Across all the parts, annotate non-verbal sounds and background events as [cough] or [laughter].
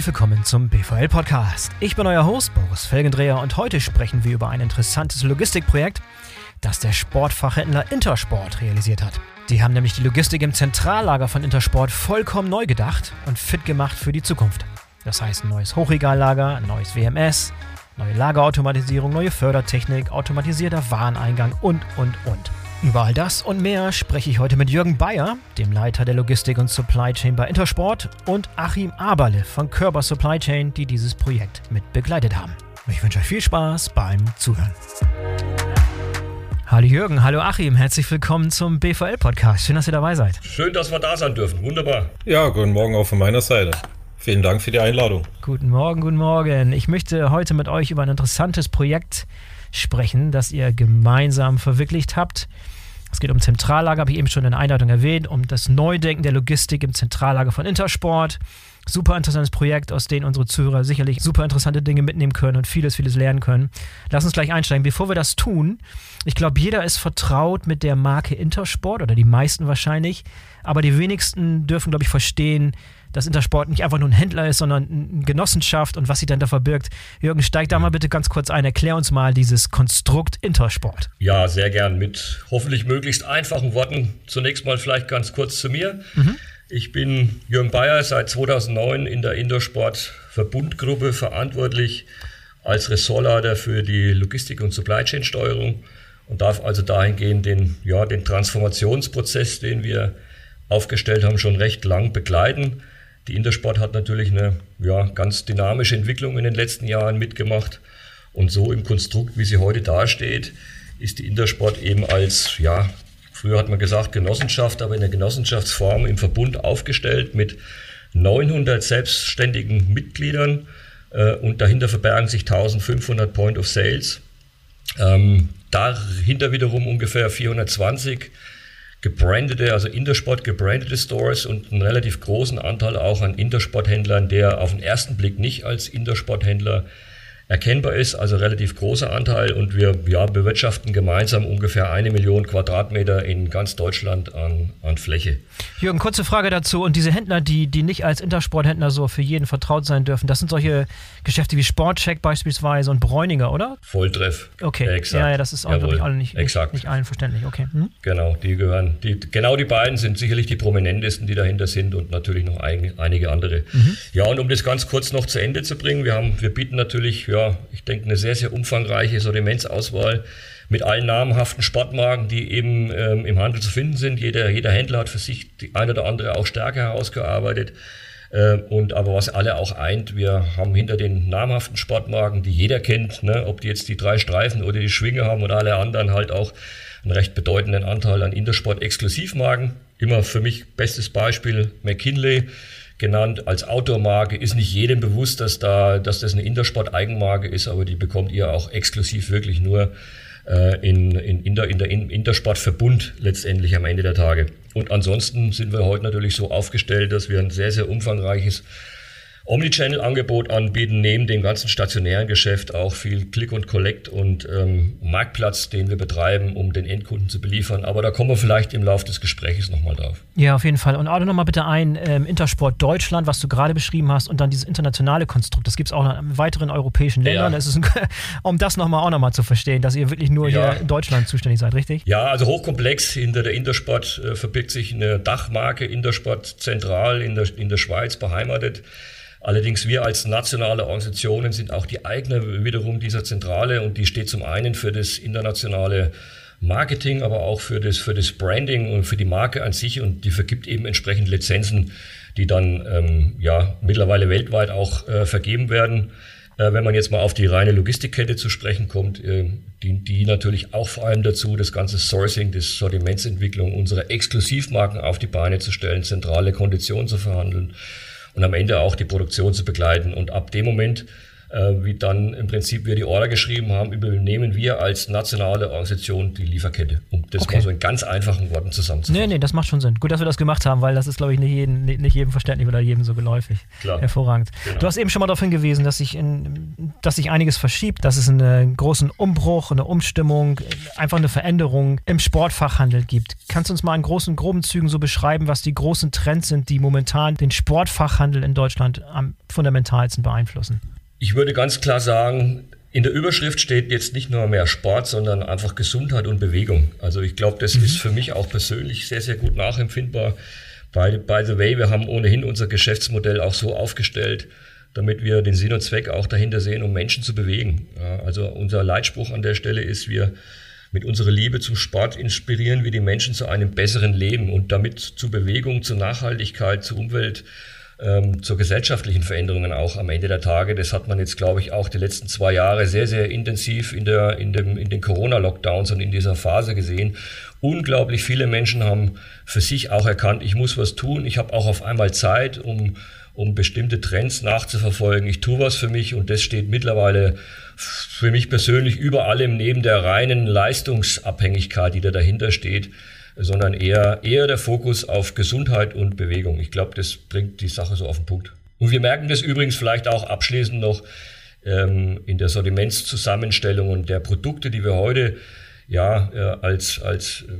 herzlich willkommen zum BVL Podcast. Ich bin euer Host Boris Felgendreher und heute sprechen wir über ein interessantes Logistikprojekt, das der Sportfachhändler Intersport realisiert hat. Die haben nämlich die Logistik im Zentrallager von Intersport vollkommen neu gedacht und fit gemacht für die Zukunft. Das heißt ein neues Hochregallager, ein neues WMS, neue Lagerautomatisierung, neue Fördertechnik, automatisierter Wareneingang und, und, und. Über all das und mehr spreche ich heute mit Jürgen Bayer, dem Leiter der Logistik und Supply Chain bei Intersport, und Achim Aberle von Körber Supply Chain, die dieses Projekt mit begleitet haben. Ich wünsche euch viel Spaß beim Zuhören. Hallo Jürgen, hallo Achim, herzlich willkommen zum BVL-Podcast. Schön, dass ihr dabei seid. Schön, dass wir da sein dürfen. Wunderbar. Ja, guten Morgen auch von meiner Seite. Vielen Dank für die Einladung. Guten Morgen, guten Morgen. Ich möchte heute mit euch über ein interessantes Projekt sprechen, das ihr gemeinsam verwirklicht habt. Es geht um Zentrallager, habe ich eben schon in der Einleitung erwähnt, um das Neudenken der Logistik im Zentrallager von Intersport. Super interessantes Projekt, aus dem unsere Zuhörer sicherlich super interessante Dinge mitnehmen können und vieles, vieles lernen können. Lass uns gleich einsteigen. Bevor wir das tun, ich glaube, jeder ist vertraut mit der Marke Intersport oder die meisten wahrscheinlich, aber die wenigsten dürfen, glaube ich, verstehen, dass Intersport nicht einfach nur ein Händler ist, sondern eine Genossenschaft und was sie dann da verbirgt. Jürgen, steig da mal bitte ganz kurz ein. Erklär uns mal dieses Konstrukt Intersport. Ja, sehr gern. Mit hoffentlich möglichst einfachen Worten. Zunächst mal vielleicht ganz kurz zu mir. Mhm. Ich bin Jürgen Bayer, seit 2009 in der Intersport Verbundgruppe verantwortlich als Ressortleiter für die Logistik- und Supply Chain Steuerung und darf also dahingehend den, ja, den Transformationsprozess, den wir aufgestellt haben, schon recht lang begleiten. Die Intersport hat natürlich eine ja, ganz dynamische Entwicklung in den letzten Jahren mitgemacht. Und so im Konstrukt, wie sie heute dasteht, ist die Intersport eben als, ja, früher hat man gesagt Genossenschaft, aber in der Genossenschaftsform im Verbund aufgestellt mit 900 selbstständigen Mitgliedern äh, und dahinter verbergen sich 1500 Point of Sales. Ähm, dahinter wiederum ungefähr 420 gebrandete, also Intersport gebrandete Stores und einen relativ großen Anteil auch an Intersport-Händlern, der auf den ersten Blick nicht als Intersport-Händler erkennbar ist, also relativ großer Anteil und wir ja, bewirtschaften gemeinsam ungefähr eine Million Quadratmeter in ganz Deutschland an, an Fläche. Jürgen, kurze Frage dazu und diese Händler, die, die nicht als Intersporthändler so für jeden vertraut sein dürfen, das sind solche Geschäfte wie Sportcheck beispielsweise und Bräuninger, oder? Volltreff. Okay, exakt. ja, ja, das ist auch, glaube ich, alle nicht, exakt. nicht, nicht allen verständlich, okay. Hm? Genau, die gehören, die, genau die beiden sind sicherlich die prominentesten, die dahinter sind und natürlich noch ein, einige andere. Mhm. Ja, und um das ganz kurz noch zu Ende zu bringen, wir haben, wir bieten natürlich, ja, ich denke, eine sehr, sehr umfangreiche Sortimentsauswahl mit allen namhaften Sportmarken, die eben ähm, im Handel zu finden sind. Jeder, jeder Händler hat für sich die eine oder andere auch Stärke herausgearbeitet. Äh, und aber was alle auch eint, wir haben hinter den namhaften Sportmarken, die jeder kennt, ne, ob die jetzt die drei Streifen oder die Schwinge haben oder alle anderen, halt auch einen recht bedeutenden Anteil an Intersport-Exklusivmarken. Immer für mich bestes Beispiel McKinley genannt als Outdoor-Marke. Ist nicht jedem bewusst, dass, da, dass das eine Intersport-Eigenmarke ist, aber die bekommt ihr auch exklusiv wirklich nur äh, in, in, in, der, in Intersportverbund letztendlich am Ende der Tage. Und ansonsten sind wir heute natürlich so aufgestellt, dass wir ein sehr, sehr umfangreiches Omnichannel-Angebot anbieten, neben dem ganzen stationären Geschäft auch viel Click und Collect und ähm, Marktplatz, den wir betreiben, um den Endkunden zu beliefern. Aber da kommen wir vielleicht im Laufe des Gesprächs nochmal drauf. Ja, auf jeden Fall. Und auch nochmal bitte ein, ähm, Intersport Deutschland, was du gerade beschrieben hast, und dann dieses internationale Konstrukt. Das gibt es auch noch in weiteren europäischen Ländern. Ja. Das ein, [laughs] um das nochmal auch nochmal zu verstehen, dass ihr wirklich nur ja. hier in Deutschland zuständig seid, richtig? Ja, also hochkomplex. Hinter der Intersport äh, verbirgt sich eine Dachmarke Intersport zentral in der, in der Schweiz beheimatet. Allerdings wir als nationale Organisationen sind auch die Eigner wiederum dieser Zentrale und die steht zum einen für das internationale Marketing, aber auch für das, für das Branding und für die Marke an sich und die vergibt eben entsprechend Lizenzen, die dann ähm, ja mittlerweile weltweit auch äh, vergeben werden. Äh, wenn man jetzt mal auf die reine Logistikkette zu sprechen kommt, äh, dient die natürlich auch vor allem dazu, das ganze Sourcing, das Sortimentsentwicklung unserer Exklusivmarken auf die Beine zu stellen, zentrale Konditionen zu verhandeln und am Ende auch die Produktion zu begleiten. Und ab dem Moment wie dann im Prinzip wir die Order geschrieben haben, übernehmen wir als nationale Organisation die Lieferkette. Um das okay. mal so in ganz einfachen Worten zusammenzufassen. Nee, nee, das macht schon Sinn. Gut, dass wir das gemacht haben, weil das ist, glaube ich, nicht, jeden, nicht jedem verständlich oder jedem so geläufig. Klar. Hervorragend. Genau. Du hast eben schon mal darauf hingewiesen, dass sich, in, dass sich einiges verschiebt, dass es einen großen Umbruch, eine Umstimmung, einfach eine Veränderung im Sportfachhandel gibt. Kannst du uns mal in großen, groben Zügen so beschreiben, was die großen Trends sind, die momentan den Sportfachhandel in Deutschland am fundamentalsten beeinflussen? Ich würde ganz klar sagen, in der Überschrift steht jetzt nicht nur mehr Sport, sondern einfach Gesundheit und Bewegung. Also ich glaube, das mhm. ist für mich auch persönlich sehr, sehr gut nachempfindbar. By, by the way, wir haben ohnehin unser Geschäftsmodell auch so aufgestellt, damit wir den Sinn und Zweck auch dahinter sehen, um Menschen zu bewegen. Ja, also unser Leitspruch an der Stelle ist, wir mit unserer Liebe zum Sport inspirieren wir die Menschen zu einem besseren Leben und damit zu Bewegung, zu Nachhaltigkeit, zu Umwelt ähm, zur gesellschaftlichen Veränderungen auch am Ende der Tage. Das hat man jetzt, glaube ich, auch die letzten zwei Jahre sehr, sehr intensiv in, der, in, dem, in den Corona-Lockdowns und in dieser Phase gesehen. Unglaublich viele Menschen haben für sich auch erkannt, ich muss was tun. Ich habe auch auf einmal Zeit, um, um bestimmte Trends nachzuverfolgen. Ich tue was für mich und das steht mittlerweile für mich persönlich über allem neben der reinen Leistungsabhängigkeit, die da dahinter steht sondern eher, eher der Fokus auf Gesundheit und Bewegung. Ich glaube, das bringt die Sache so auf den Punkt. Und wir merken das übrigens vielleicht auch abschließend noch ähm, in der Sortimentszusammenstellung und der Produkte, die wir heute ja äh, als, als, äh,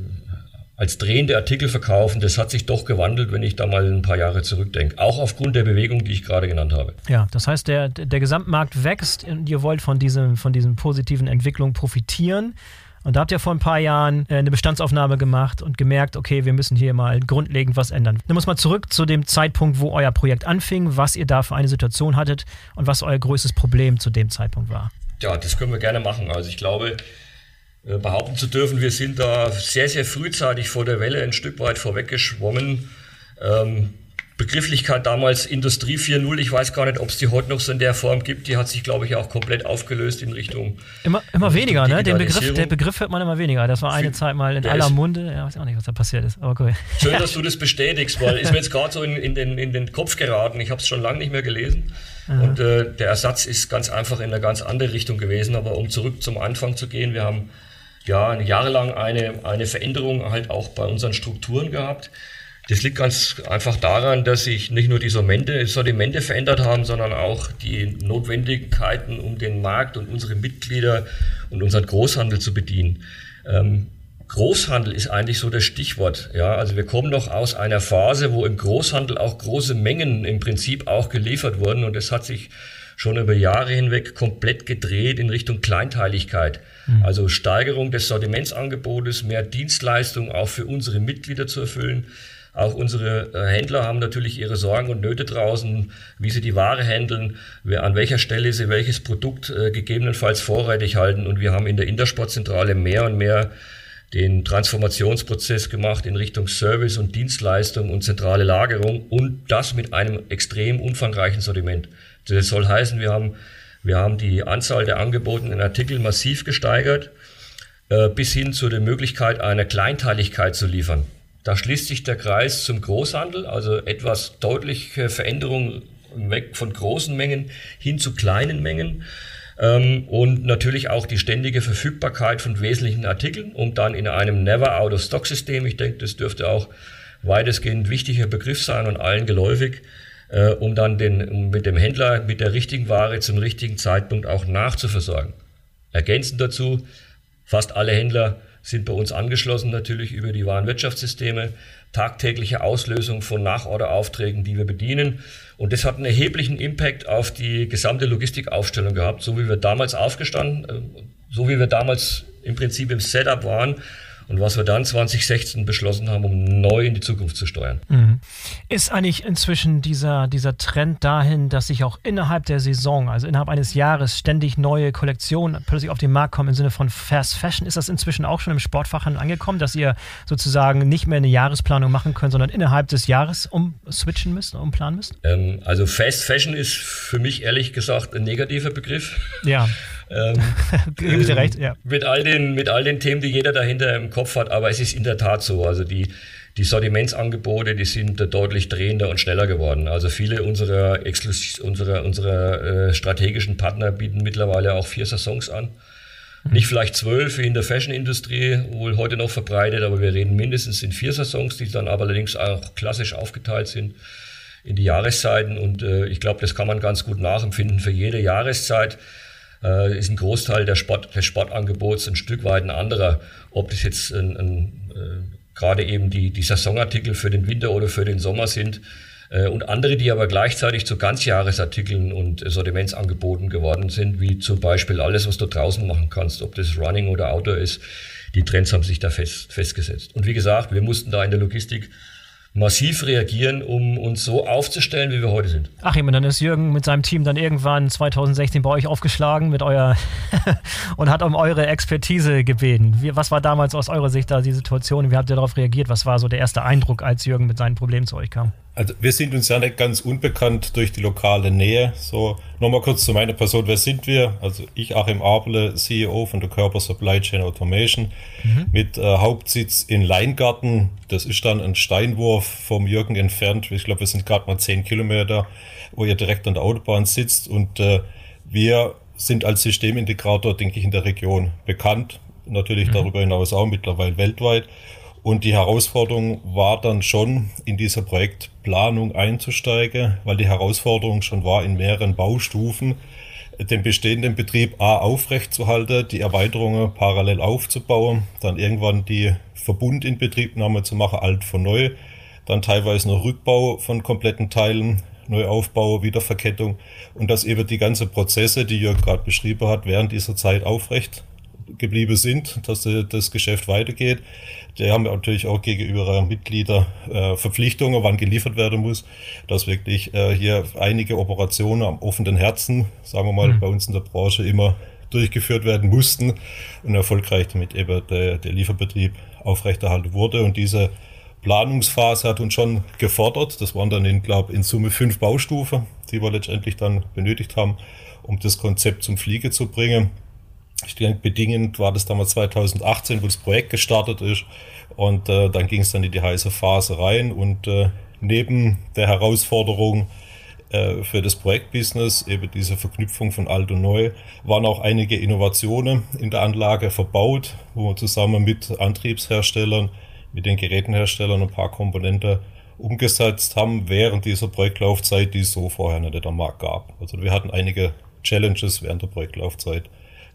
als drehende Artikel verkaufen. Das hat sich doch gewandelt, wenn ich da mal ein paar Jahre zurückdenke. Auch aufgrund der Bewegung, die ich gerade genannt habe. Ja, das heißt, der, der Gesamtmarkt wächst und ihr wollt von diesem, von diesem positiven Entwicklung profitieren. Und da habt ihr vor ein paar Jahren äh, eine Bestandsaufnahme gemacht und gemerkt, okay, wir müssen hier mal grundlegend was ändern. Dann muss man zurück zu dem Zeitpunkt, wo euer Projekt anfing, was ihr da für eine Situation hattet und was euer größtes Problem zu dem Zeitpunkt war. Ja, das können wir gerne machen. Also ich glaube, äh, behaupten zu dürfen, wir sind da sehr, sehr frühzeitig vor der Welle ein Stück weit vorweggeschwommen. Ähm, Begrifflichkeit damals Industrie 4.0, ich weiß gar nicht, ob es die heute noch so in der Form gibt, die hat sich, glaube ich, auch komplett aufgelöst in Richtung. Immer, immer Richtung weniger, ne? Den Begriff, der Begriff hört man immer weniger. Das war eine Zeit mal in aller Munde. Ja, weiß auch nicht, was da passiert ist. Aber cool. Schön, [laughs] dass du das bestätigst, weil ist mir jetzt gerade so in, in, den, in den Kopf geraten. Ich habe es schon lange nicht mehr gelesen. Aha. Und äh, der Ersatz ist ganz einfach in eine ganz andere Richtung gewesen. Aber um zurück zum Anfang zu gehen, wir haben ja jahrelang eine, eine Veränderung halt auch bei unseren Strukturen gehabt. Das liegt ganz einfach daran, dass sich nicht nur die Sortimente, Sortimente verändert haben, sondern auch die Notwendigkeiten, um den Markt und unsere Mitglieder und unseren Großhandel zu bedienen. Ähm, Großhandel ist eigentlich so das Stichwort. Ja, also wir kommen noch aus einer Phase, wo im Großhandel auch große Mengen im Prinzip auch geliefert wurden und es hat sich schon über Jahre hinweg komplett gedreht in Richtung Kleinteiligkeit. Mhm. Also Steigerung des Sortimentsangebotes, mehr Dienstleistungen auch für unsere Mitglieder zu erfüllen. Auch unsere äh, Händler haben natürlich ihre Sorgen und Nöte draußen, wie sie die Ware handeln, an welcher Stelle sie welches Produkt äh, gegebenenfalls vorrätig halten. Und wir haben in der Intersportzentrale mehr und mehr den Transformationsprozess gemacht in Richtung Service und Dienstleistung und zentrale Lagerung und das mit einem extrem umfangreichen Sortiment. Das soll heißen, wir haben, wir haben die Anzahl der angebotenen Artikel massiv gesteigert, äh, bis hin zu der Möglichkeit einer Kleinteiligkeit zu liefern. Da schließt sich der Kreis zum Großhandel, also etwas deutliche Veränderung weg von großen Mengen hin zu kleinen Mengen ähm, und natürlich auch die ständige Verfügbarkeit von wesentlichen Artikeln, um dann in einem Never-Out-of-Stock-System, ich denke, das dürfte auch weitestgehend wichtiger Begriff sein und allen geläufig, äh, um dann den, um mit dem Händler mit der richtigen Ware zum richtigen Zeitpunkt auch nachzuversorgen. Ergänzend dazu, fast alle Händler sind bei uns angeschlossen natürlich über die Warenwirtschaftssysteme, tagtägliche Auslösung von Nachorderaufträgen, die wir bedienen. Und das hat einen erheblichen Impact auf die gesamte Logistikaufstellung gehabt, so wie wir damals aufgestanden, äh, so wie wir damals im Prinzip im Setup waren und was wir dann 2016 beschlossen haben, um neu in die Zukunft zu steuern. Mhm. Ist eigentlich inzwischen dieser, dieser Trend dahin, dass sich auch innerhalb der Saison, also innerhalb eines Jahres, ständig neue Kollektionen plötzlich auf den Markt kommen im Sinne von Fast Fashion? Ist das inzwischen auch schon im Sportfachhandel angekommen, dass ihr sozusagen nicht mehr eine Jahresplanung machen könnt, sondern innerhalb des Jahres umswitchen müsst, umplanen müsst? Ähm, also Fast Fashion ist für mich ehrlich gesagt ein negativer Begriff. Ja. [laughs] Ähm, [laughs] Gebe ich dir recht, ja. Mit all, den, mit all den Themen, die jeder dahinter im Kopf hat, aber es ist in der Tat so. Also die, die Sortimentsangebote, die sind deutlich drehender und schneller geworden. Also viele unserer, Exklus unserer, unserer äh, strategischen Partner bieten mittlerweile auch vier Saisons an. Mhm. Nicht vielleicht zwölf wie in der Fashion-Industrie, wohl heute noch verbreitet, aber wir reden mindestens in vier Saisons, die dann aber allerdings auch klassisch aufgeteilt sind in die Jahreszeiten. Und äh, ich glaube, das kann man ganz gut nachempfinden. Für jede Jahreszeit äh, ist ein Großteil der Sport, des Sportangebots ein Stück weit ein anderer. Ob das jetzt ein, ein, äh, gerade eben die, die Saisonartikel für den Winter oder für den Sommer sind. Äh, und andere, die aber gleichzeitig zu Ganzjahresartikeln und Sortimentsangeboten geworden sind, wie zum Beispiel alles, was du draußen machen kannst, ob das Running oder Outdoor ist. Die Trends haben sich da fest, festgesetzt. Und wie gesagt, wir mussten da in der Logistik massiv reagieren, um uns so aufzustellen, wie wir heute sind. Ach, und dann ist Jürgen mit seinem Team dann irgendwann 2016 bei euch aufgeschlagen mit euer [laughs] und hat um eure Expertise gebeten. Wie, was war damals aus eurer Sicht da die Situation? Wie habt ihr darauf reagiert? Was war so der erste Eindruck, als Jürgen mit seinen Problemen zu euch kam? Also wir sind uns ja nicht ganz unbekannt durch die lokale Nähe. So, nochmal kurz zu meiner Person. Wer sind wir? Also ich, Achim Abele, CEO von der Körper Supply Chain Automation mhm. mit äh, Hauptsitz in Leingarten. Das ist dann ein Steinwurf vom Jürgen entfernt. Ich glaube, wir sind gerade mal zehn Kilometer, wo ihr direkt an der Autobahn sitzt. Und äh, wir sind als Systemintegrator, denke ich, in der Region bekannt. Natürlich mhm. darüber hinaus auch mittlerweile weltweit. Und die Herausforderung war dann schon, in dieser Projektplanung einzusteigen, weil die Herausforderung schon war, in mehreren Baustufen den bestehenden Betrieb A aufrechtzuerhalten, die Erweiterungen parallel aufzubauen, dann irgendwann die Verbundinbetriebnahme zu machen, alt von neu, dann teilweise noch Rückbau von kompletten Teilen, Neuaufbau, Wiederverkettung und dass eben die ganzen Prozesse, die Jörg gerade beschrieben hat, während dieser Zeit aufrecht geblieben sind, dass das Geschäft weitergeht. Die haben natürlich auch gegenüber ihrer Mitglieder äh, Verpflichtungen, wann geliefert werden muss, dass wirklich äh, hier einige Operationen am offenen Herzen, sagen wir mal, mhm. bei uns in der Branche immer durchgeführt werden mussten und erfolgreich damit eben der, der Lieferbetrieb aufrechterhalten wurde. Und diese Planungsphase hat uns schon gefordert. Das waren dann in, glaube in Summe fünf Baustufen, die wir letztendlich dann benötigt haben, um das Konzept zum Fliege zu bringen ich denke, bedingend war das damals 2018, wo das Projekt gestartet ist. Und äh, dann ging es dann in die heiße Phase rein. Und äh, neben der Herausforderung äh, für das Projektbusiness, eben diese Verknüpfung von alt und neu, waren auch einige Innovationen in der Anlage verbaut, wo wir zusammen mit Antriebsherstellern, mit den Gerätenherstellern ein paar Komponenten umgesetzt haben während dieser Projektlaufzeit, die es so vorher nicht am Markt gab. Also wir hatten einige Challenges während der Projektlaufzeit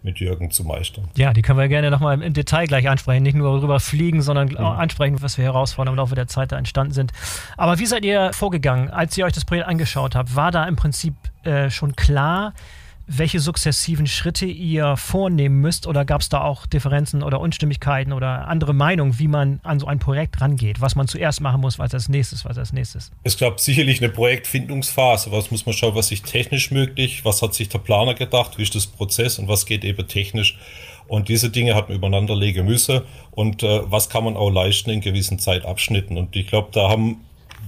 mit Jürgen zu meistern. Ja, die können wir gerne nochmal im Detail gleich ansprechen. Nicht nur darüber fliegen, sondern mhm. ansprechen, was für Herausforderungen im Laufe der Zeit da entstanden sind. Aber wie seid ihr vorgegangen, als ihr euch das Projekt angeschaut habt? War da im Prinzip äh, schon klar, welche sukzessiven Schritte ihr vornehmen müsst? Oder gab es da auch Differenzen oder Unstimmigkeiten oder andere Meinungen, wie man an so ein Projekt rangeht, was man zuerst machen muss, was als nächstes, was als nächstes? Es gab sicherlich eine Projektfindungsphase, was muss man schauen, was ist technisch möglich, was hat sich der Planer gedacht, wie ist das Prozess? Und was geht eben technisch. Und diese Dinge hat man übereinander legen müssen. Und äh, was kann man auch leisten in gewissen Zeitabschnitten. Und ich glaube, da haben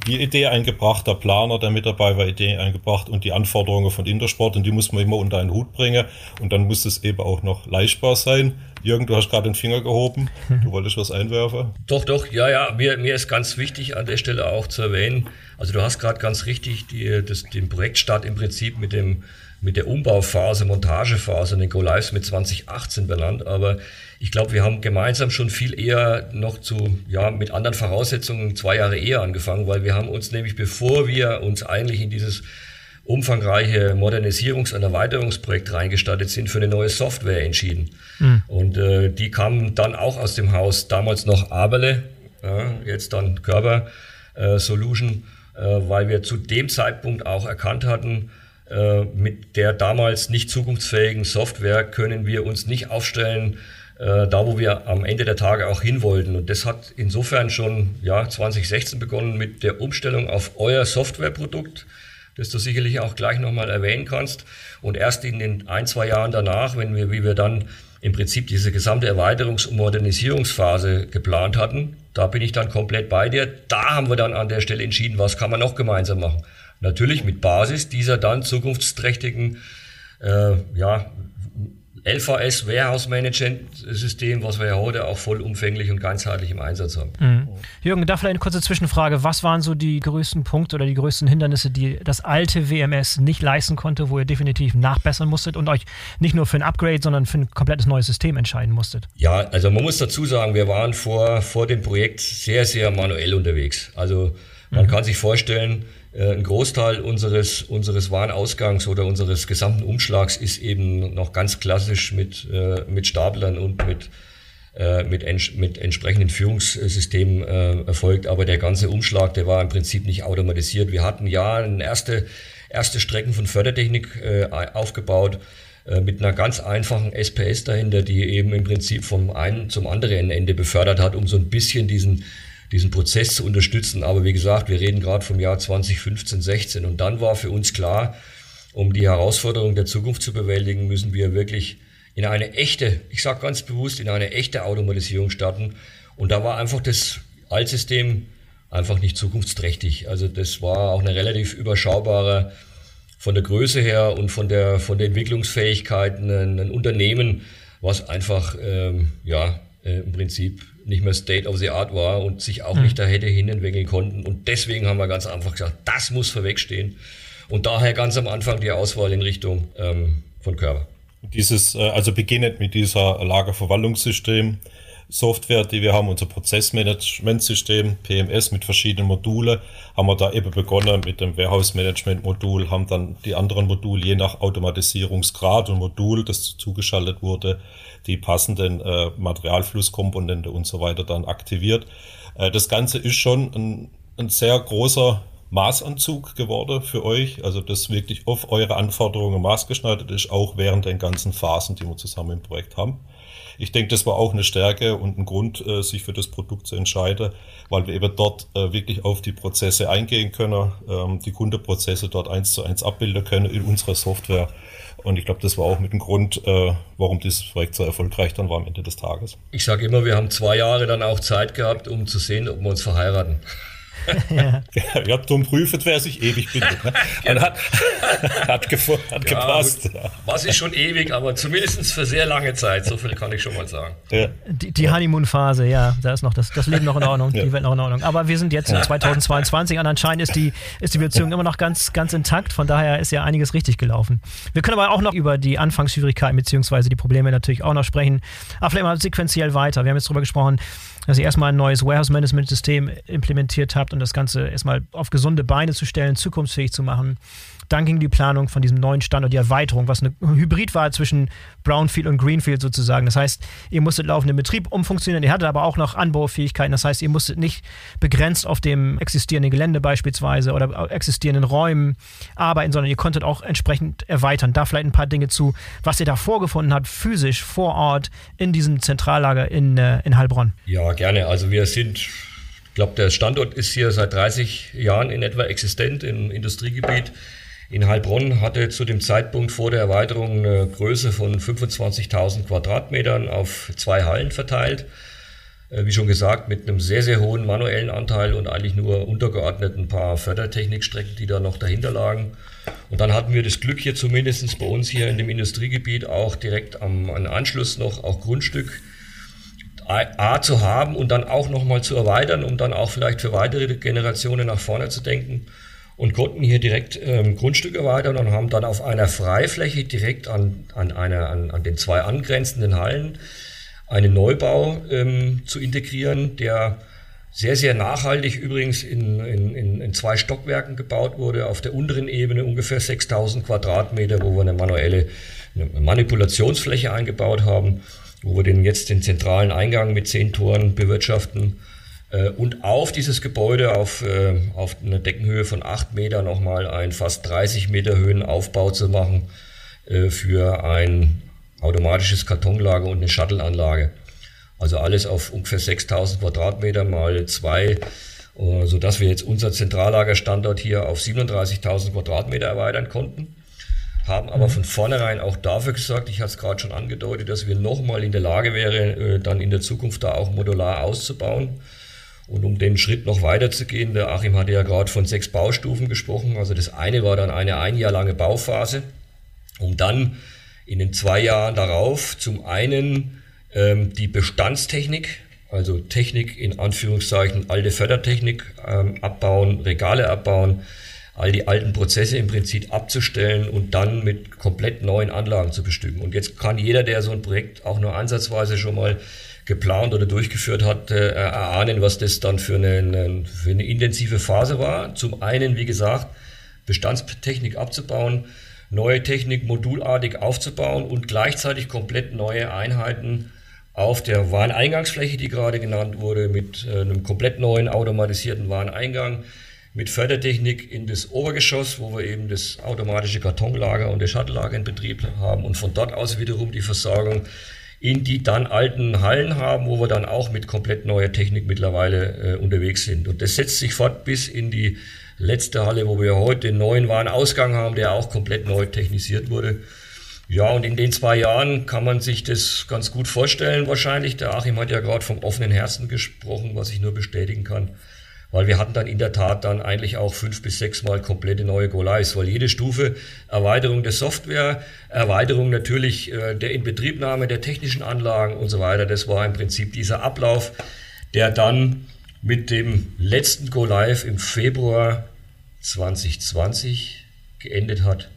die Idee eingebracht, der Planer, der mit dabei war, Idee eingebracht und die Anforderungen von Intersport und die muss man immer unter einen Hut bringen und dann muss es eben auch noch leistbar sein. Jürgen, du hast gerade den Finger gehoben, du wolltest was einwerfen? Doch, doch, ja, ja, mir, mir ist ganz wichtig an der Stelle auch zu erwähnen, also du hast gerade ganz richtig die, das, den Projektstart im Prinzip mit dem mit der Umbauphase, Montagephase, den Go Lives mit 2018 benannt, aber ich glaube, wir haben gemeinsam schon viel eher noch zu, ja, mit anderen Voraussetzungen zwei Jahre eher angefangen, weil wir haben uns nämlich, bevor wir uns eigentlich in dieses umfangreiche Modernisierungs- und Erweiterungsprojekt reingestattet sind, für eine neue Software entschieden. Mhm. Und äh, die kam dann auch aus dem Haus, damals noch Aberle, ja, jetzt dann Körper äh, Solution, äh, weil wir zu dem Zeitpunkt auch erkannt hatten, mit der damals nicht zukunftsfähigen Software können wir uns nicht aufstellen, äh, da wo wir am Ende der Tage auch hin wollten. Und das hat insofern schon ja, 2016 begonnen mit der Umstellung auf euer Softwareprodukt, das du sicherlich auch gleich nochmal erwähnen kannst. Und erst in den ein, zwei Jahren danach, wenn wir, wie wir dann im Prinzip diese gesamte Erweiterungs- und Modernisierungsphase geplant hatten, da bin ich dann komplett bei dir. Da haben wir dann an der Stelle entschieden, was kann man noch gemeinsam machen. Natürlich mit Basis dieser dann zukunftsträchtigen äh, ja, LVS Warehouse Management System, was wir ja heute auch vollumfänglich und ganzheitlich im Einsatz haben. Mhm. Jürgen, da vielleicht eine kurze Zwischenfrage. Was waren so die größten Punkte oder die größten Hindernisse, die das alte WMS nicht leisten konnte, wo ihr definitiv nachbessern musstet und euch nicht nur für ein Upgrade, sondern für ein komplettes neues System entscheiden musstet? Ja, also man muss dazu sagen, wir waren vor, vor dem Projekt sehr, sehr manuell unterwegs. Also man mhm. kann sich vorstellen, ein Großteil unseres, unseres Warenausgangs oder unseres gesamten Umschlags ist eben noch ganz klassisch mit, äh, mit Staplern und mit, äh, mit, ents mit entsprechenden Führungssystemen erfolgt. Aber der ganze Umschlag, der war im Prinzip nicht automatisiert. Wir hatten ja erste, erste Strecken von Fördertechnik aufgebaut mit einer ganz einfachen SPS dahinter, die eben im Prinzip vom einen zum anderen Ende befördert hat, um so ein bisschen diesen diesen Prozess zu unterstützen. Aber wie gesagt, wir reden gerade vom Jahr 2015, 16 und dann war für uns klar, um die Herausforderung der Zukunft zu bewältigen, müssen wir wirklich in eine echte, ich sage ganz bewusst, in eine echte Automatisierung starten. Und da war einfach das Altsystem einfach nicht zukunftsträchtig. Also das war auch eine relativ überschaubare von der Größe her und von der von der Entwicklungsfähigkeit ein, ein Unternehmen, was einfach ähm, ja äh, im Prinzip nicht mehr State of the Art war und sich auch mhm. nicht da hätte hinentwickeln konnten. Und deswegen haben wir ganz einfach gesagt, das muss vorwegstehen. Und daher ganz am Anfang die Auswahl in Richtung ähm, von Körper. Dieses, äh, also beginnend mit dieser Lagerverwaltungssystem, Software, die wir haben, unser Prozessmanagementsystem, PMS mit verschiedenen Module, haben wir da eben begonnen mit dem Warehouse Management Modul, haben dann die anderen Module je nach Automatisierungsgrad und Modul, das zugeschaltet wurde, die passenden äh, Materialflusskomponente und so weiter dann aktiviert. Äh, das Ganze ist schon ein, ein sehr großer Maßanzug geworden für euch, also das wirklich auf eure Anforderungen maßgeschneidert ist, auch während den ganzen Phasen, die wir zusammen im Projekt haben ich denke, das war auch eine Stärke und ein Grund, äh, sich für das Produkt zu entscheiden, weil wir eben dort äh, wirklich auf die Prozesse eingehen können, ähm, die Kundenprozesse dort eins zu eins abbilden können in unserer Software. Und ich glaube, das war auch mit dem Grund, äh, warum dieses Projekt so erfolgreich dann war am Ende des Tages. Ich sage immer, wir haben zwei Jahre dann auch Zeit gehabt, um zu sehen, ob wir uns verheiraten ja. ja, Tom prüft, wer sich ewig bindet. Ne? genau. hat, [laughs] hat, hat ja, gepasst. Was ist schon ewig, aber zumindest für sehr lange Zeit, so viel kann ich schon mal sagen. Ja. Die, die Honeymoon-Phase, ja, da ist noch das, das Leben noch in Ordnung, die Welt noch in Ordnung. Aber wir sind jetzt in 2022 und anscheinend ist die, ist die Beziehung immer noch ganz, ganz intakt, von daher ist ja einiges richtig gelaufen. Wir können aber auch noch über die Anfangsschwierigkeiten bzw. die Probleme natürlich auch noch sprechen, aber vielleicht mal sequenziell weiter. Wir haben jetzt darüber gesprochen, dass ihr erstmal ein neues Warehouse-Management-System implementiert habt und das Ganze erstmal auf gesunde Beine zu stellen, zukunftsfähig zu machen. Dann ging die Planung von diesem neuen Standort, die Erweiterung, was eine Hybrid war zwischen Brownfield und Greenfield sozusagen. Das heißt, ihr musstet laufend im Betrieb umfunktionieren, ihr hattet aber auch noch Anbaufähigkeiten. Das heißt, ihr musstet nicht begrenzt auf dem existierenden Gelände beispielsweise oder existierenden Räumen arbeiten, sondern ihr konntet auch entsprechend erweitern. Da vielleicht ein paar Dinge zu, was ihr da vorgefunden habt, physisch vor Ort in diesem Zentrallager in, äh, in Heilbronn. Ja, gerne. Also wir sind ich glaube, der Standort ist hier seit 30 Jahren in etwa existent im Industriegebiet in Heilbronn hatte zu dem Zeitpunkt vor der Erweiterung eine Größe von 25.000 Quadratmetern auf zwei Hallen verteilt. Äh, wie schon gesagt, mit einem sehr, sehr hohen manuellen Anteil und eigentlich nur untergeordnet ein paar Fördertechnikstrecken, die da noch dahinter lagen. Und dann hatten wir das Glück hier zumindest bei uns hier in dem Industriegebiet auch direkt am, am Anschluss noch auch Grundstück A zu haben und dann auch nochmal zu erweitern, um dann auch vielleicht für weitere Generationen nach vorne zu denken und konnten hier direkt ähm, Grundstücke erweitern und haben dann auf einer Freifläche direkt an, an, einer, an, an den zwei angrenzenden Hallen einen Neubau ähm, zu integrieren, der sehr, sehr nachhaltig übrigens in, in, in zwei Stockwerken gebaut wurde. Auf der unteren Ebene ungefähr 6000 Quadratmeter, wo wir eine manuelle eine Manipulationsfläche eingebaut haben, wo wir den jetzt den zentralen Eingang mit zehn Toren bewirtschaften und auf dieses Gebäude auf, äh, auf einer Deckenhöhe von 8 Meter nochmal ein fast 30 Meter Höhen Aufbau zu machen äh, für ein automatisches Kartonlager und eine Shuttle-Anlage. Also alles auf ungefähr 6000 Quadratmeter mal zwei, sodass wir jetzt unser Zentrallagerstandort hier auf 37.000 Quadratmeter erweitern konnten. Haben aber mhm. von vornherein auch dafür gesagt, ich hatte es gerade schon angedeutet, dass wir nochmal in der Lage wären, dann in der Zukunft da auch modular auszubauen. Und um den Schritt noch weiter zu gehen, der Achim hatte ja gerade von sechs Baustufen gesprochen. Also das eine war dann eine ein Jahr lange Bauphase, um dann in den zwei Jahren darauf zum einen ähm, die Bestandstechnik also Technik in Anführungszeichen, alte Fördertechnik ähm, abbauen, Regale abbauen, all die alten Prozesse im Prinzip abzustellen und dann mit komplett neuen Anlagen zu bestücken. Und jetzt kann jeder, der so ein Projekt auch nur ansatzweise schon mal geplant oder durchgeführt hat, äh, erahnen, was das dann für eine, für eine intensive Phase war. Zum einen, wie gesagt, Bestandstechnik abzubauen, neue Technik modulartig aufzubauen und gleichzeitig komplett neue Einheiten auf der Wareneingangsfläche, die gerade genannt wurde, mit äh, einem komplett neuen automatisierten Wareneingang, mit Fördertechnik in das Obergeschoss, wo wir eben das automatische Kartonlager und das Shuttle-Lager in Betrieb haben und von dort aus wiederum die Versorgung in die dann alten Hallen haben, wo wir dann auch mit komplett neuer Technik mittlerweile äh, unterwegs sind. Und das setzt sich fort bis in die letzte Halle, wo wir heute den neuen Warenausgang haben, der auch komplett neu technisiert wurde. Ja, und in den zwei Jahren kann man sich das ganz gut vorstellen wahrscheinlich. Der Achim hat ja gerade vom offenen Herzen gesprochen, was ich nur bestätigen kann. Weil wir hatten dann in der Tat dann eigentlich auch fünf bis sechs Mal komplette neue Go-Lives, weil jede Stufe Erweiterung der Software, Erweiterung natürlich äh, der Inbetriebnahme der technischen Anlagen und so weiter, das war im Prinzip dieser Ablauf, der dann mit dem letzten Go-Live im Februar 2020 geendet hat.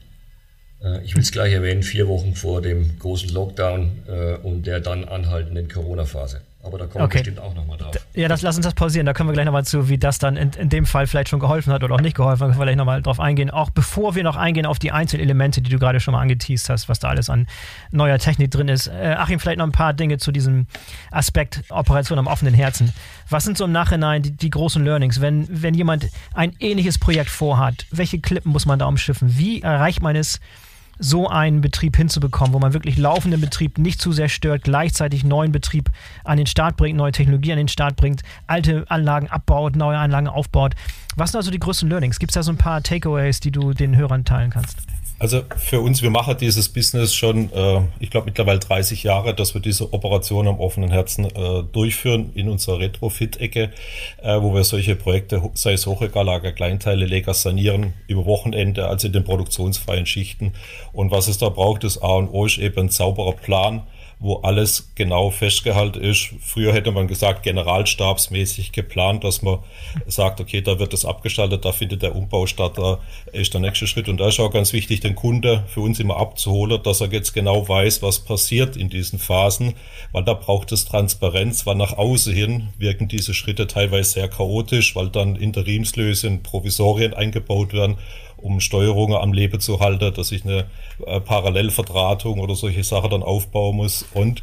Äh, ich will es gleich erwähnen, vier Wochen vor dem großen Lockdown äh, und der dann anhaltenden Corona-Phase. Aber da kommen okay. wir bestimmt auch nochmal drauf. Ja, das, lass uns das pausieren. Da können wir gleich nochmal zu, wie das dann in, in, dem Fall vielleicht schon geholfen hat oder auch nicht geholfen hat. Da können wir gleich nochmal drauf eingehen. Auch bevor wir noch eingehen auf die Einzelelemente, die du gerade schon mal angeteased hast, was da alles an neuer Technik drin ist. Äh, Achim, vielleicht noch ein paar Dinge zu diesem Aspekt Operation am offenen Herzen. Was sind so im Nachhinein die, die großen Learnings, wenn, wenn jemand ein ähnliches Projekt vorhat? Welche Klippen muss man da umschiffen? Wie erreicht man es, so einen Betrieb hinzubekommen, wo man wirklich laufenden Betrieb nicht zu sehr stört, gleichzeitig neuen Betrieb an den Start bringt, neue Technologie an den Start bringt, alte Anlagen abbaut, neue Anlagen aufbaut. Was sind also die größten Learnings? Gibt es da so ein paar Takeaways, die du den Hörern teilen kannst? Also für uns, wir machen dieses Business schon, äh, ich glaube mittlerweile 30 Jahre, dass wir diese Operation am offenen Herzen äh, durchführen in unserer Retrofit-Ecke, äh, wo wir solche Projekte, sei es Hochregallager, Kleinteile, Leger sanieren, über Wochenende, also in den produktionsfreien Schichten. Und was es da braucht, ist A und O ist eben ein sauberer Plan, wo alles genau festgehalten ist. Früher hätte man gesagt, generalstabsmäßig geplant, dass man sagt, okay, da wird das abgestaltet, da findet der Umbau statt, da ist der nächste Schritt. Und da ist auch ganz wichtig, den Kunde für uns immer abzuholen, dass er jetzt genau weiß, was passiert in diesen Phasen, weil da braucht es Transparenz, weil nach außen hin wirken diese Schritte teilweise sehr chaotisch, weil dann Interimslösungen, Provisorien eingebaut werden um Steuerungen am Leben zu halten, dass ich eine äh, Parallelverdrahtung oder solche Sachen dann aufbauen muss. Und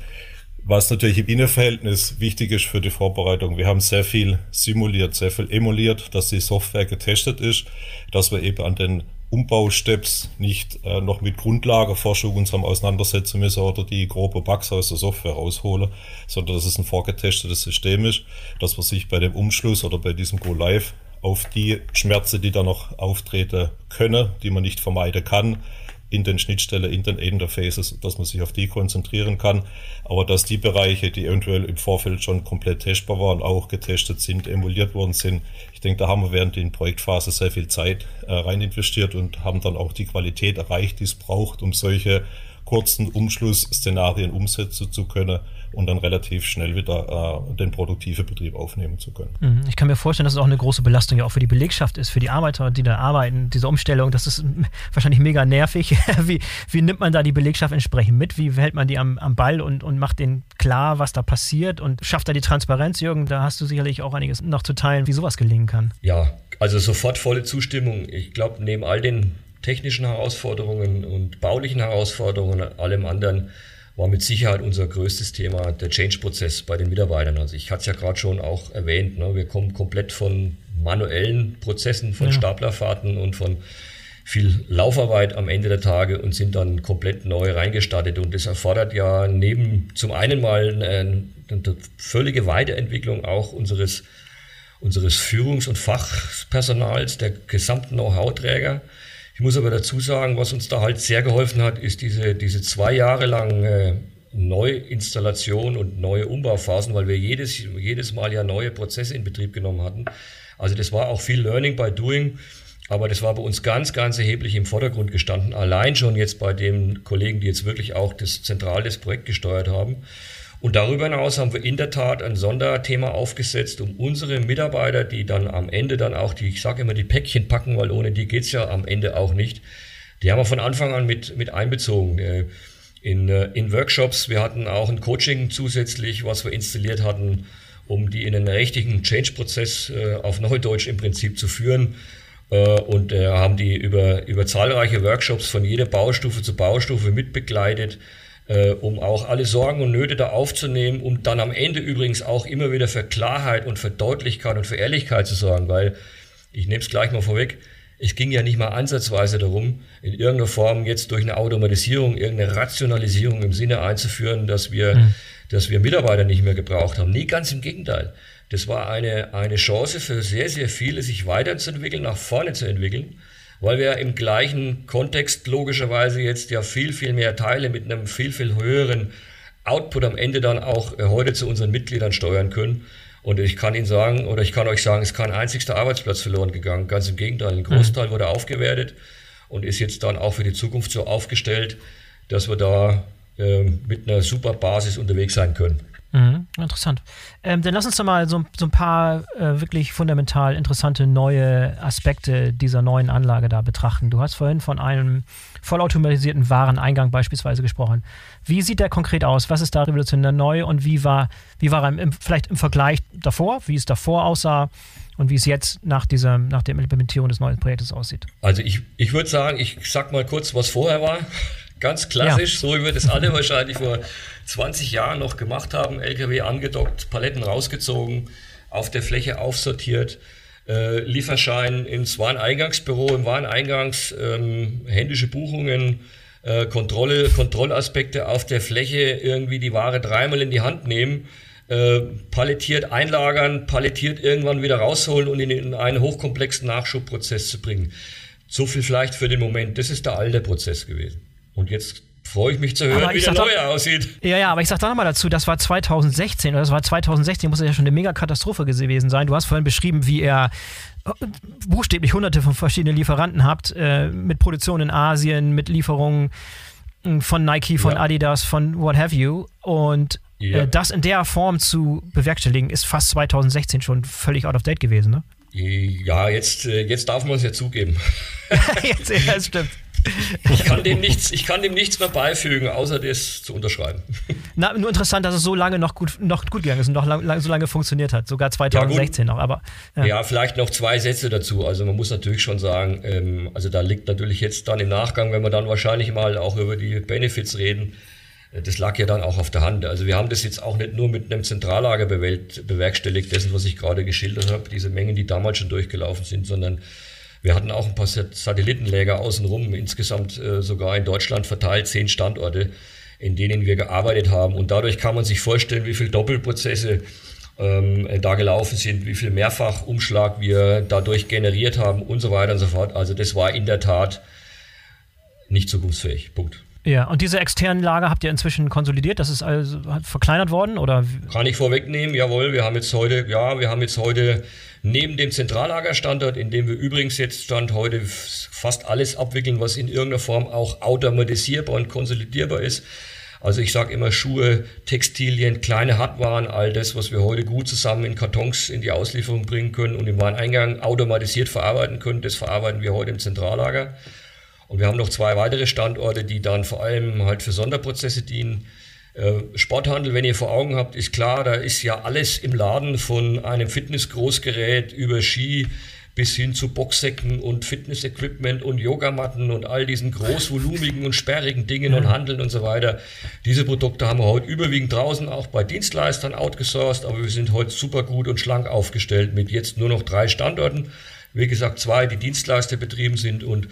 was natürlich im Innenverhältnis wichtig ist für die Vorbereitung, wir haben sehr viel simuliert, sehr viel emuliert, dass die Software getestet ist, dass wir eben an den Umbausteps nicht äh, noch mit Grundlageforschung uns haben auseinandersetzen müssen oder die grobe Bugs aus der Software rausholen, sondern dass es ein vorgetestetes System ist, dass man sich bei dem Umschluss oder bei diesem Go Live auf die Schmerzen, die da noch auftreten können, die man nicht vermeiden kann, in den Schnittstellen, in den Interfaces, dass man sich auf die konzentrieren kann. Aber dass die Bereiche, die eventuell im Vorfeld schon komplett testbar waren, auch getestet sind, emuliert worden sind. Ich denke, da haben wir während der Projektphase sehr viel Zeit äh, rein investiert und haben dann auch die Qualität erreicht, die es braucht, um solche kurzen Umschlussszenarien umsetzen zu können und dann relativ schnell wieder äh, den produktiven Betrieb aufnehmen zu können. Mhm. Ich kann mir vorstellen, dass es auch eine große Belastung ja auch für die Belegschaft ist, für die Arbeiter, die da arbeiten, diese Umstellung. Das ist [laughs] wahrscheinlich mega nervig. [laughs] wie, wie nimmt man da die Belegschaft entsprechend mit? Wie hält man die am, am Ball und, und macht denen klar, was da passiert und schafft da die Transparenz, Jürgen? Da hast du sicherlich auch einiges noch zu teilen, wie sowas gelingen kann. Ja, also sofort volle Zustimmung. Ich glaube, neben all den technischen Herausforderungen und baulichen Herausforderungen und allem anderen war mit Sicherheit unser größtes Thema der Change-Prozess bei den Mitarbeitern. Also ich hatte es ja gerade schon auch erwähnt, ne, wir kommen komplett von manuellen Prozessen, von ja. Staplerfahrten und von viel Laufarbeit am Ende der Tage und sind dann komplett neu reingestartet. Und das erfordert ja neben zum einen mal eine, eine völlige Weiterentwicklung auch unseres, unseres Führungs- und Fachpersonals, der gesamten Know-how-Träger, ich muss aber dazu sagen, was uns da halt sehr geholfen hat, ist diese, diese zwei Jahre lang äh, Neuinstallation und neue Umbauphasen, weil wir jedes, jedes Mal ja neue Prozesse in Betrieb genommen hatten. Also das war auch viel Learning by Doing. Aber das war bei uns ganz, ganz erheblich im Vordergrund gestanden. Allein schon jetzt bei den Kollegen, die jetzt wirklich auch das zentral das Projekt gesteuert haben. Und darüber hinaus haben wir in der Tat ein Sonderthema aufgesetzt, um unsere Mitarbeiter, die dann am Ende dann auch die, ich sage immer, die Päckchen packen, weil ohne die geht's ja am Ende auch nicht, die haben wir von Anfang an mit, mit einbezogen. Äh, in, äh, in Workshops, wir hatten auch ein Coaching zusätzlich, was wir installiert hatten, um die in einen richtigen Change-Prozess äh, auf Neudeutsch im Prinzip zu führen. Und haben die über, über zahlreiche Workshops von jeder Baustufe zu Baustufe mitbegleitet äh, um auch alle Sorgen und Nöte da aufzunehmen, um dann am Ende übrigens auch immer wieder für Klarheit und für Deutlichkeit und für Ehrlichkeit zu sorgen, weil ich nehme es gleich mal vorweg, es ging ja nicht mal ansatzweise darum, in irgendeiner Form jetzt durch eine Automatisierung, irgendeine Rationalisierung im Sinne einzuführen, dass wir, mhm. dass wir Mitarbeiter nicht mehr gebraucht haben. Nee, ganz im Gegenteil. Das war eine, eine Chance für sehr, sehr viele, sich weiterzuentwickeln, nach vorne zu entwickeln weil wir im gleichen Kontext logischerweise jetzt ja viel, viel mehr Teile mit einem viel, viel höheren Output am Ende dann auch äh, heute zu unseren Mitgliedern steuern können. Und ich kann Ihnen sagen, oder ich kann euch sagen, es ist kein einzigster Arbeitsplatz verloren gegangen. Ganz im Gegenteil, ein Großteil mhm. wurde aufgewertet und ist jetzt dann auch für die Zukunft so aufgestellt, dass wir da äh, mit einer super Basis unterwegs sein können. Mhm, interessant. Ähm, dann lass uns doch mal so, so ein paar äh, wirklich fundamental interessante neue Aspekte dieser neuen Anlage da betrachten. Du hast vorhin von einem vollautomatisierten Wareneingang beispielsweise gesprochen. Wie sieht der konkret aus? Was ist da revolutionär neu und wie war, wie war er im, vielleicht im Vergleich davor, wie es davor aussah und wie es jetzt nach, dieser, nach der Implementierung des neuen Projektes aussieht? Also ich, ich würde sagen, ich sag mal kurz, was vorher war. Ganz klassisch, ja. so wie wir das alle wahrscheinlich vor 20 Jahren noch gemacht haben. LKW angedockt, Paletten rausgezogen, auf der Fläche aufsortiert, äh, Lieferschein ins Wareneingangsbüro, im Wareneingangs ähm, händische Buchungen, äh, Kontrolle, Kontrollaspekte auf der Fläche, irgendwie die Ware dreimal in die Hand nehmen, äh, palettiert einlagern, palettiert irgendwann wieder rausholen und in, in einen hochkomplexen Nachschubprozess zu bringen. So viel vielleicht für den Moment. Das ist der alte Prozess gewesen. Und jetzt freue ich mich zu hören, wie der neue doch, aussieht. Ja, ja, aber ich sag da nochmal dazu, das war 2016 oder das war 2016, muss ja schon eine Megakatastrophe gewesen sein. Du hast vorhin beschrieben, wie er äh, buchstäblich hunderte von verschiedenen Lieferanten habt, äh, mit Produktion in Asien, mit Lieferungen hm, von Nike, von ja. Adidas, von what have you. Und äh, ja. äh, das in der Form zu bewerkstelligen, ist fast 2016 schon völlig out of date gewesen, ne? Ja, jetzt, äh, jetzt darf man es ja zugeben. [laughs] jetzt, ja, das stimmt. Ich kann, dem nichts, ich kann dem nichts mehr beifügen, außer das zu unterschreiben. Na, nur interessant, dass es so lange noch gut, noch gut gegangen ist und noch lang, so lange funktioniert hat, sogar 2016 ja, noch. Aber, ja. ja. vielleicht noch zwei Sätze dazu. Also man muss natürlich schon sagen, ähm, also da liegt natürlich jetzt dann im Nachgang, wenn wir dann wahrscheinlich mal auch über die Benefits reden, das lag ja dann auch auf der Hand. Also wir haben das jetzt auch nicht nur mit einem Zentrallager bewerkstelligt, dessen, was ich gerade geschildert habe, diese Mengen, die damals schon durchgelaufen sind, sondern wir hatten auch ein paar Satellitenläger außenrum, insgesamt äh, sogar in Deutschland verteilt, zehn Standorte, in denen wir gearbeitet haben. Und dadurch kann man sich vorstellen, wie viele Doppelprozesse ähm, da gelaufen sind, wie viel Mehrfachumschlag wir dadurch generiert haben und so weiter und so fort. Also das war in der Tat nicht zukunftsfähig. Punkt. Ja, und diese externen Lager habt ihr inzwischen konsolidiert? Das ist also verkleinert worden oder? Kann ich vorwegnehmen, jawohl. Wir haben jetzt heute, ja, wir haben jetzt heute neben dem Zentrallagerstandort, in dem wir übrigens jetzt Stand heute fast alles abwickeln, was in irgendeiner Form auch automatisierbar und konsolidierbar ist. Also ich sage immer Schuhe, Textilien, kleine Hardwaren, all das, was wir heute gut zusammen in Kartons in die Auslieferung bringen können und im Wareneingang automatisiert verarbeiten können, das verarbeiten wir heute im Zentrallager. Und wir haben noch zwei weitere Standorte, die dann vor allem halt für Sonderprozesse dienen. Äh, Sporthandel, wenn ihr vor Augen habt, ist klar, da ist ja alles im Laden von einem Fitnessgroßgerät über Ski bis hin zu Boxsäcken und Fitnessequipment und Yogamatten und all diesen großvolumigen und sperrigen Dingen und Handeln und so weiter. Diese Produkte haben wir heute überwiegend draußen auch bei Dienstleistern outgesourced, aber wir sind heute super gut und schlank aufgestellt mit jetzt nur noch drei Standorten. Wie gesagt, zwei, die Dienstleister betrieben sind und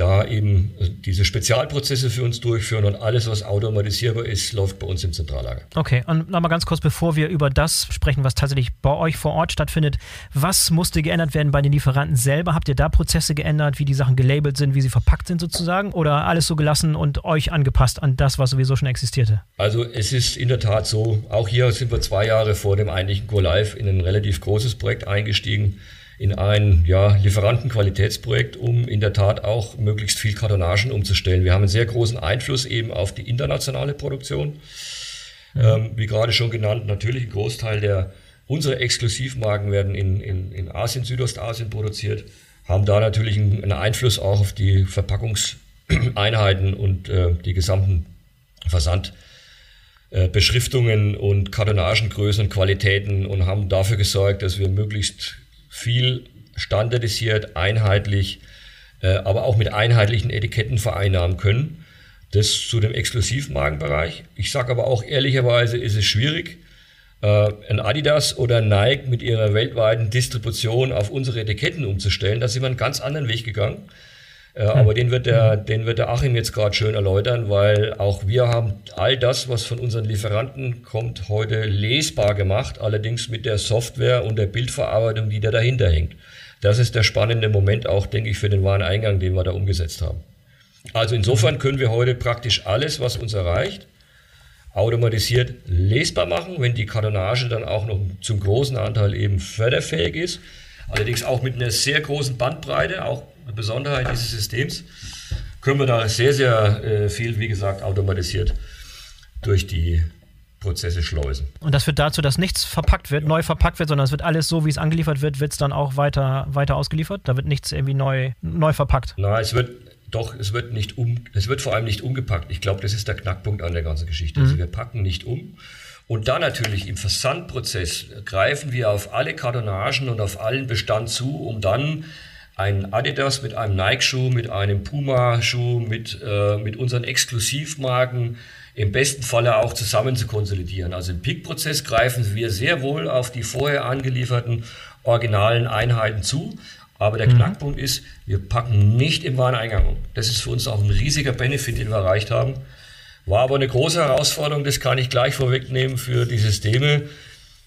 da eben diese Spezialprozesse für uns durchführen und alles, was automatisierbar ist, läuft bei uns im Zentrallager. Okay, und nochmal ganz kurz, bevor wir über das sprechen, was tatsächlich bei euch vor Ort stattfindet, was musste geändert werden bei den Lieferanten selber? Habt ihr da Prozesse geändert, wie die Sachen gelabelt sind, wie sie verpackt sind sozusagen oder alles so gelassen und euch angepasst an das, was sowieso schon existierte? Also es ist in der Tat so, auch hier sind wir zwei Jahre vor dem eigentlichen Go Live in ein relativ großes Projekt eingestiegen in ein ja, Lieferantenqualitätsprojekt, um in der Tat auch möglichst viel Kartonagen umzustellen. Wir haben einen sehr großen Einfluss eben auf die internationale Produktion. Mhm. Ähm, wie gerade schon genannt, natürlich ein Großteil der unserer Exklusivmarken werden in, in, in Asien, Südostasien produziert, haben da natürlich einen, einen Einfluss auch auf die Verpackungseinheiten [clears throat] und äh, die gesamten Versandbeschriftungen äh, und Kartonagengrößen und Qualitäten und haben dafür gesorgt, dass wir möglichst viel standardisiert, einheitlich, äh, aber auch mit einheitlichen Etiketten vereinnahmen können. Das zu dem Exklusivmarkenbereich. Ich sage aber auch ehrlicherweise, ist es schwierig, äh, ein Adidas oder Nike mit ihrer weltweiten Distribution auf unsere Etiketten umzustellen. Da sind wir einen ganz anderen Weg gegangen. Äh, hm. Aber den wird der, den wird der Achim jetzt gerade schön erläutern, weil auch wir haben all das, was von unseren Lieferanten kommt, heute lesbar gemacht, allerdings mit der Software und der Bildverarbeitung, die da dahinter hängt. Das ist der spannende Moment auch, denke ich, für den Wareneingang, den wir da umgesetzt haben. Also insofern können wir heute praktisch alles, was uns erreicht, automatisiert lesbar machen, wenn die Kartonage dann auch noch zum großen Anteil eben förderfähig ist. Allerdings auch mit einer sehr großen Bandbreite, auch eine Besonderheit dieses Systems, können wir da sehr, sehr äh, viel, wie gesagt, automatisiert durch die Prozesse schleusen. Und das führt dazu, dass nichts verpackt wird, neu verpackt wird, sondern es wird alles so, wie es angeliefert wird, wird es dann auch weiter, weiter ausgeliefert? Da wird nichts irgendwie neu, neu verpackt? Nein, es wird doch, es wird nicht um, es wird vor allem nicht umgepackt. Ich glaube, das ist der Knackpunkt an der ganzen Geschichte. Also mhm. Also wir packen nicht um. Und dann natürlich im Versandprozess greifen wir auf alle Kartonagen und auf allen Bestand zu, um dann einen Adidas mit einem Nike-Schuh, mit einem Puma-Schuh, mit, äh, mit unseren Exklusivmarken im besten Falle auch zusammen zu konsolidieren. Also im Pick-Prozess greifen wir sehr wohl auf die vorher angelieferten originalen Einheiten zu, aber der mhm. Knackpunkt ist, wir packen nicht im Wareneingang um. Das ist für uns auch ein riesiger Benefit, den wir erreicht haben. War aber eine große Herausforderung, das kann ich gleich vorwegnehmen für die Systeme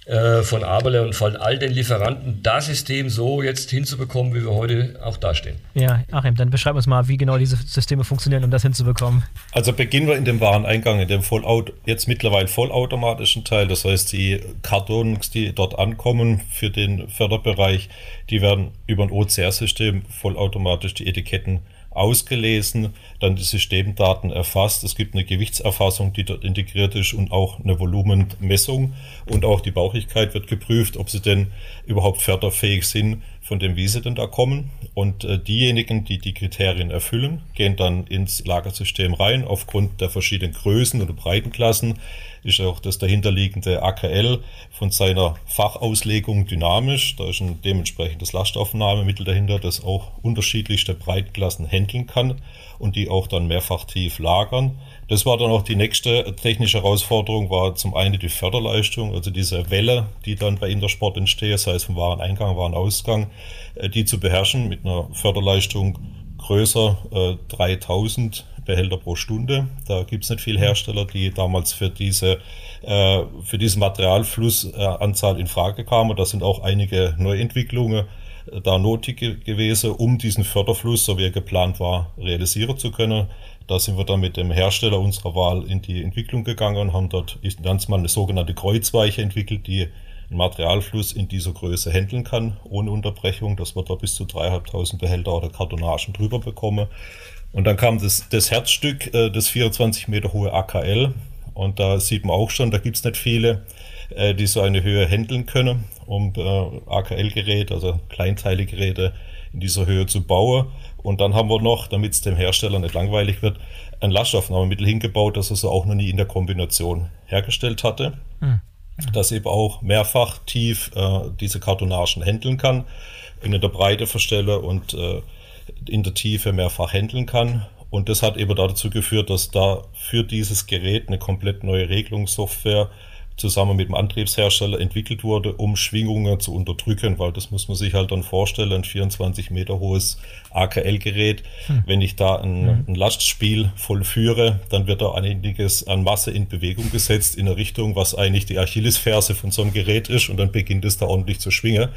äh, von Abele und von all den Lieferanten, das System so jetzt hinzubekommen, wie wir heute auch dastehen. Ja, Achim, dann beschreib uns mal, wie genau diese Systeme funktionieren, um das hinzubekommen. Also beginnen wir in dem Wareneingang, in dem Vollaut jetzt mittlerweile vollautomatischen Teil. Das heißt, die Kartons, die dort ankommen für den Förderbereich, die werden über ein OCR-System vollautomatisch die Etiketten ausgelesen, dann die Systemdaten erfasst. Es gibt eine Gewichtserfassung, die dort integriert ist und auch eine Volumenmessung und auch die Bauchigkeit wird geprüft, ob sie denn überhaupt förderfähig sind von dem, wie sie denn da kommen. Und äh, diejenigen, die die Kriterien erfüllen, gehen dann ins Lagersystem rein. Aufgrund der verschiedenen Größen oder Breitenklassen ist auch das dahinterliegende AKL von seiner Fachauslegung dynamisch. Da ist ein dementsprechendes Lastaufnahmemittel dahinter, das auch unterschiedlichste Breitenklassen handeln kann und die auch dann mehrfach tief lagern. Das war dann auch die nächste technische Herausforderung, war zum einen die Förderleistung, also diese Welle, die dann bei Intersport entsteht, sei es vom Wareneingang, Warenausgang, äh, die zu beherrschen mit einer Förderleistung größer äh, 3000 Behälter pro Stunde. Da gibt es nicht viele Hersteller, die damals für diese äh, für diesen Materialflussanzahl äh, in Frage kamen. Da sind auch einige Neuentwicklungen äh, da nötig gewesen, um diesen Förderfluss, so wie er geplant war, realisieren zu können. Da sind wir dann mit dem Hersteller unserer Wahl in die Entwicklung gegangen und haben dort, es mal eine sogenannte Kreuzweiche entwickelt, die einen Materialfluss in dieser Größe handeln kann, ohne Unterbrechung, dass wir da bis zu 3.500 Behälter oder Kartonagen drüber bekommen. Und dann kam das, das Herzstück, äh, das 24 Meter hohe AKL. Und da sieht man auch schon, da gibt es nicht viele, äh, die so eine Höhe handeln können, um äh, AKL-Geräte, also Kleinteilegeräte in dieser Höhe zu bauen. Und dann haben wir noch, damit es dem Hersteller nicht langweilig wird, ein Lastaufnahmemittel hingebaut, das er so auch noch nie in der Kombination hergestellt hatte. Hm. Das eben auch mehrfach tief äh, diese Kartonagen handeln kann, in der Breite verstelle und äh, in der Tiefe mehrfach handeln kann. Und das hat eben dazu geführt, dass da für dieses Gerät eine komplett neue Regelungssoftware zusammen mit dem Antriebshersteller entwickelt wurde, um Schwingungen zu unterdrücken, weil das muss man sich halt dann vorstellen, ein 24 Meter hohes AKL-Gerät. Hm. Wenn ich da ein, hm. ein, Lastspiel vollführe, dann wird da einiges an Masse in Bewegung gesetzt in eine Richtung, was eigentlich die Achillesferse von so einem Gerät ist und dann beginnt es da ordentlich zu schwingen.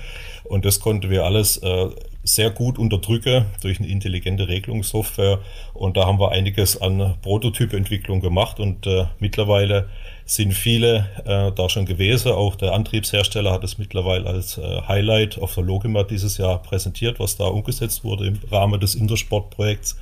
Und das konnten wir alles äh, sehr gut unterdrücke durch eine intelligente Regelungssoftware. Und da haben wir einiges an Prototypentwicklung gemacht und äh, mittlerweile sind viele äh, da schon gewesen. Auch der Antriebshersteller hat es mittlerweile als äh, Highlight auf der Logima dieses Jahr präsentiert, was da umgesetzt wurde im Rahmen des Intersport-Projekts.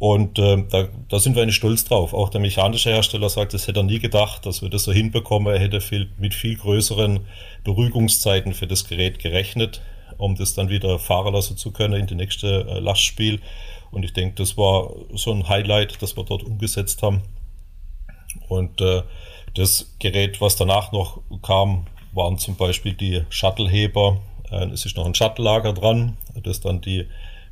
Und äh, da, da sind wir eigentlich stolz drauf. Auch der mechanische Hersteller sagt, das hätte er nie gedacht, dass wir das so hinbekommen. Er hätte viel, mit viel größeren Beruhigungszeiten für das Gerät gerechnet, um das dann wieder fahren lassen zu können in die nächste äh, Lastspiel. Und ich denke, das war so ein Highlight, das wir dort umgesetzt haben. Und äh, das Gerät, was danach noch kam, waren zum Beispiel die Shuttleheber. Äh, es ist noch ein Shuttle-Lager dran, das dann die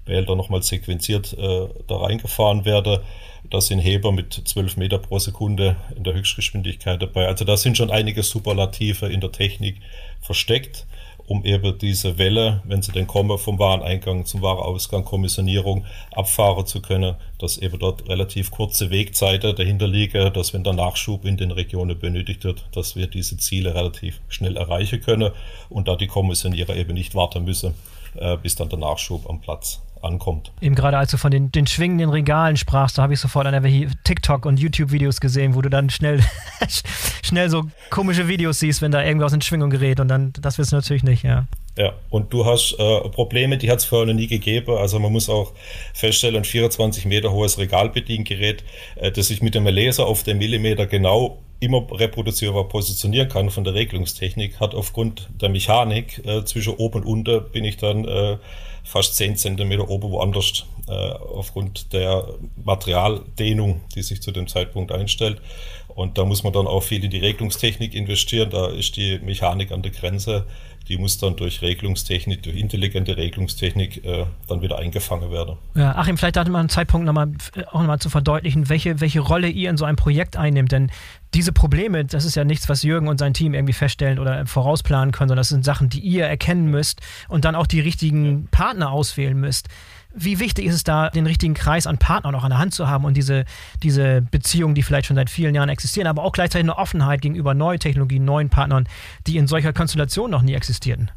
Behälter nochmal sequenziert äh, da reingefahren werde. Da sind Heber mit 12 Meter pro Sekunde in der Höchstgeschwindigkeit dabei. Also da sind schon einige Superlative in der Technik versteckt, um eben diese Welle, wenn sie denn kommen, vom Wareneingang zum Warenausgang, Kommissionierung abfahren zu können, dass eben dort relativ kurze Wegzeiten dahinter liegen, dass wenn der Nachschub in den Regionen benötigt wird, dass wir diese Ziele relativ schnell erreichen können und da die Kommissionierer eben nicht warten müssen, äh, bis dann der Nachschub am Platz ankommt. Eben gerade als du von den, den schwingenden Regalen sprachst, da habe ich sofort an der TikTok und YouTube-Videos gesehen, wo du dann schnell, [laughs] schnell so komische Videos siehst, wenn da irgendwas in Schwingung gerät und dann, das willst du natürlich nicht, ja. Ja, und du hast äh, Probleme, die hat es vorher noch nie gegeben. Also man muss auch feststellen, ein 24 Meter hohes Regalbediengerät, äh, das sich mit dem Laser auf den Millimeter genau immer reproduzierbar positionieren kann von der Regelungstechnik, hat aufgrund der Mechanik äh, zwischen oben und unten bin ich dann äh, fast 10 Zentimeter oben woanders äh, aufgrund der Materialdehnung, die sich zu dem Zeitpunkt einstellt. Und da muss man dann auch viel in die Regelungstechnik investieren. Da ist die Mechanik an der Grenze. Die muss dann durch Regelungstechnik, durch intelligente Regelungstechnik äh, dann wieder eingefangen werden. Ja, Achim, vielleicht hatte man einen Zeitpunkt nochmal, auch nochmal zu verdeutlichen, welche, welche Rolle ihr in so einem Projekt einnimmt. Denn diese Probleme, das ist ja nichts, was Jürgen und sein Team irgendwie feststellen oder vorausplanen können, sondern das sind Sachen, die ihr erkennen müsst und dann auch die richtigen Partner auswählen müsst. Wie wichtig ist es da, den richtigen Kreis an Partnern auch an der Hand zu haben und diese, diese Beziehungen, die vielleicht schon seit vielen Jahren existieren, aber auch gleichzeitig eine Offenheit gegenüber neuen Technologien, neuen Partnern, die in solcher Konstellation noch nie existierten?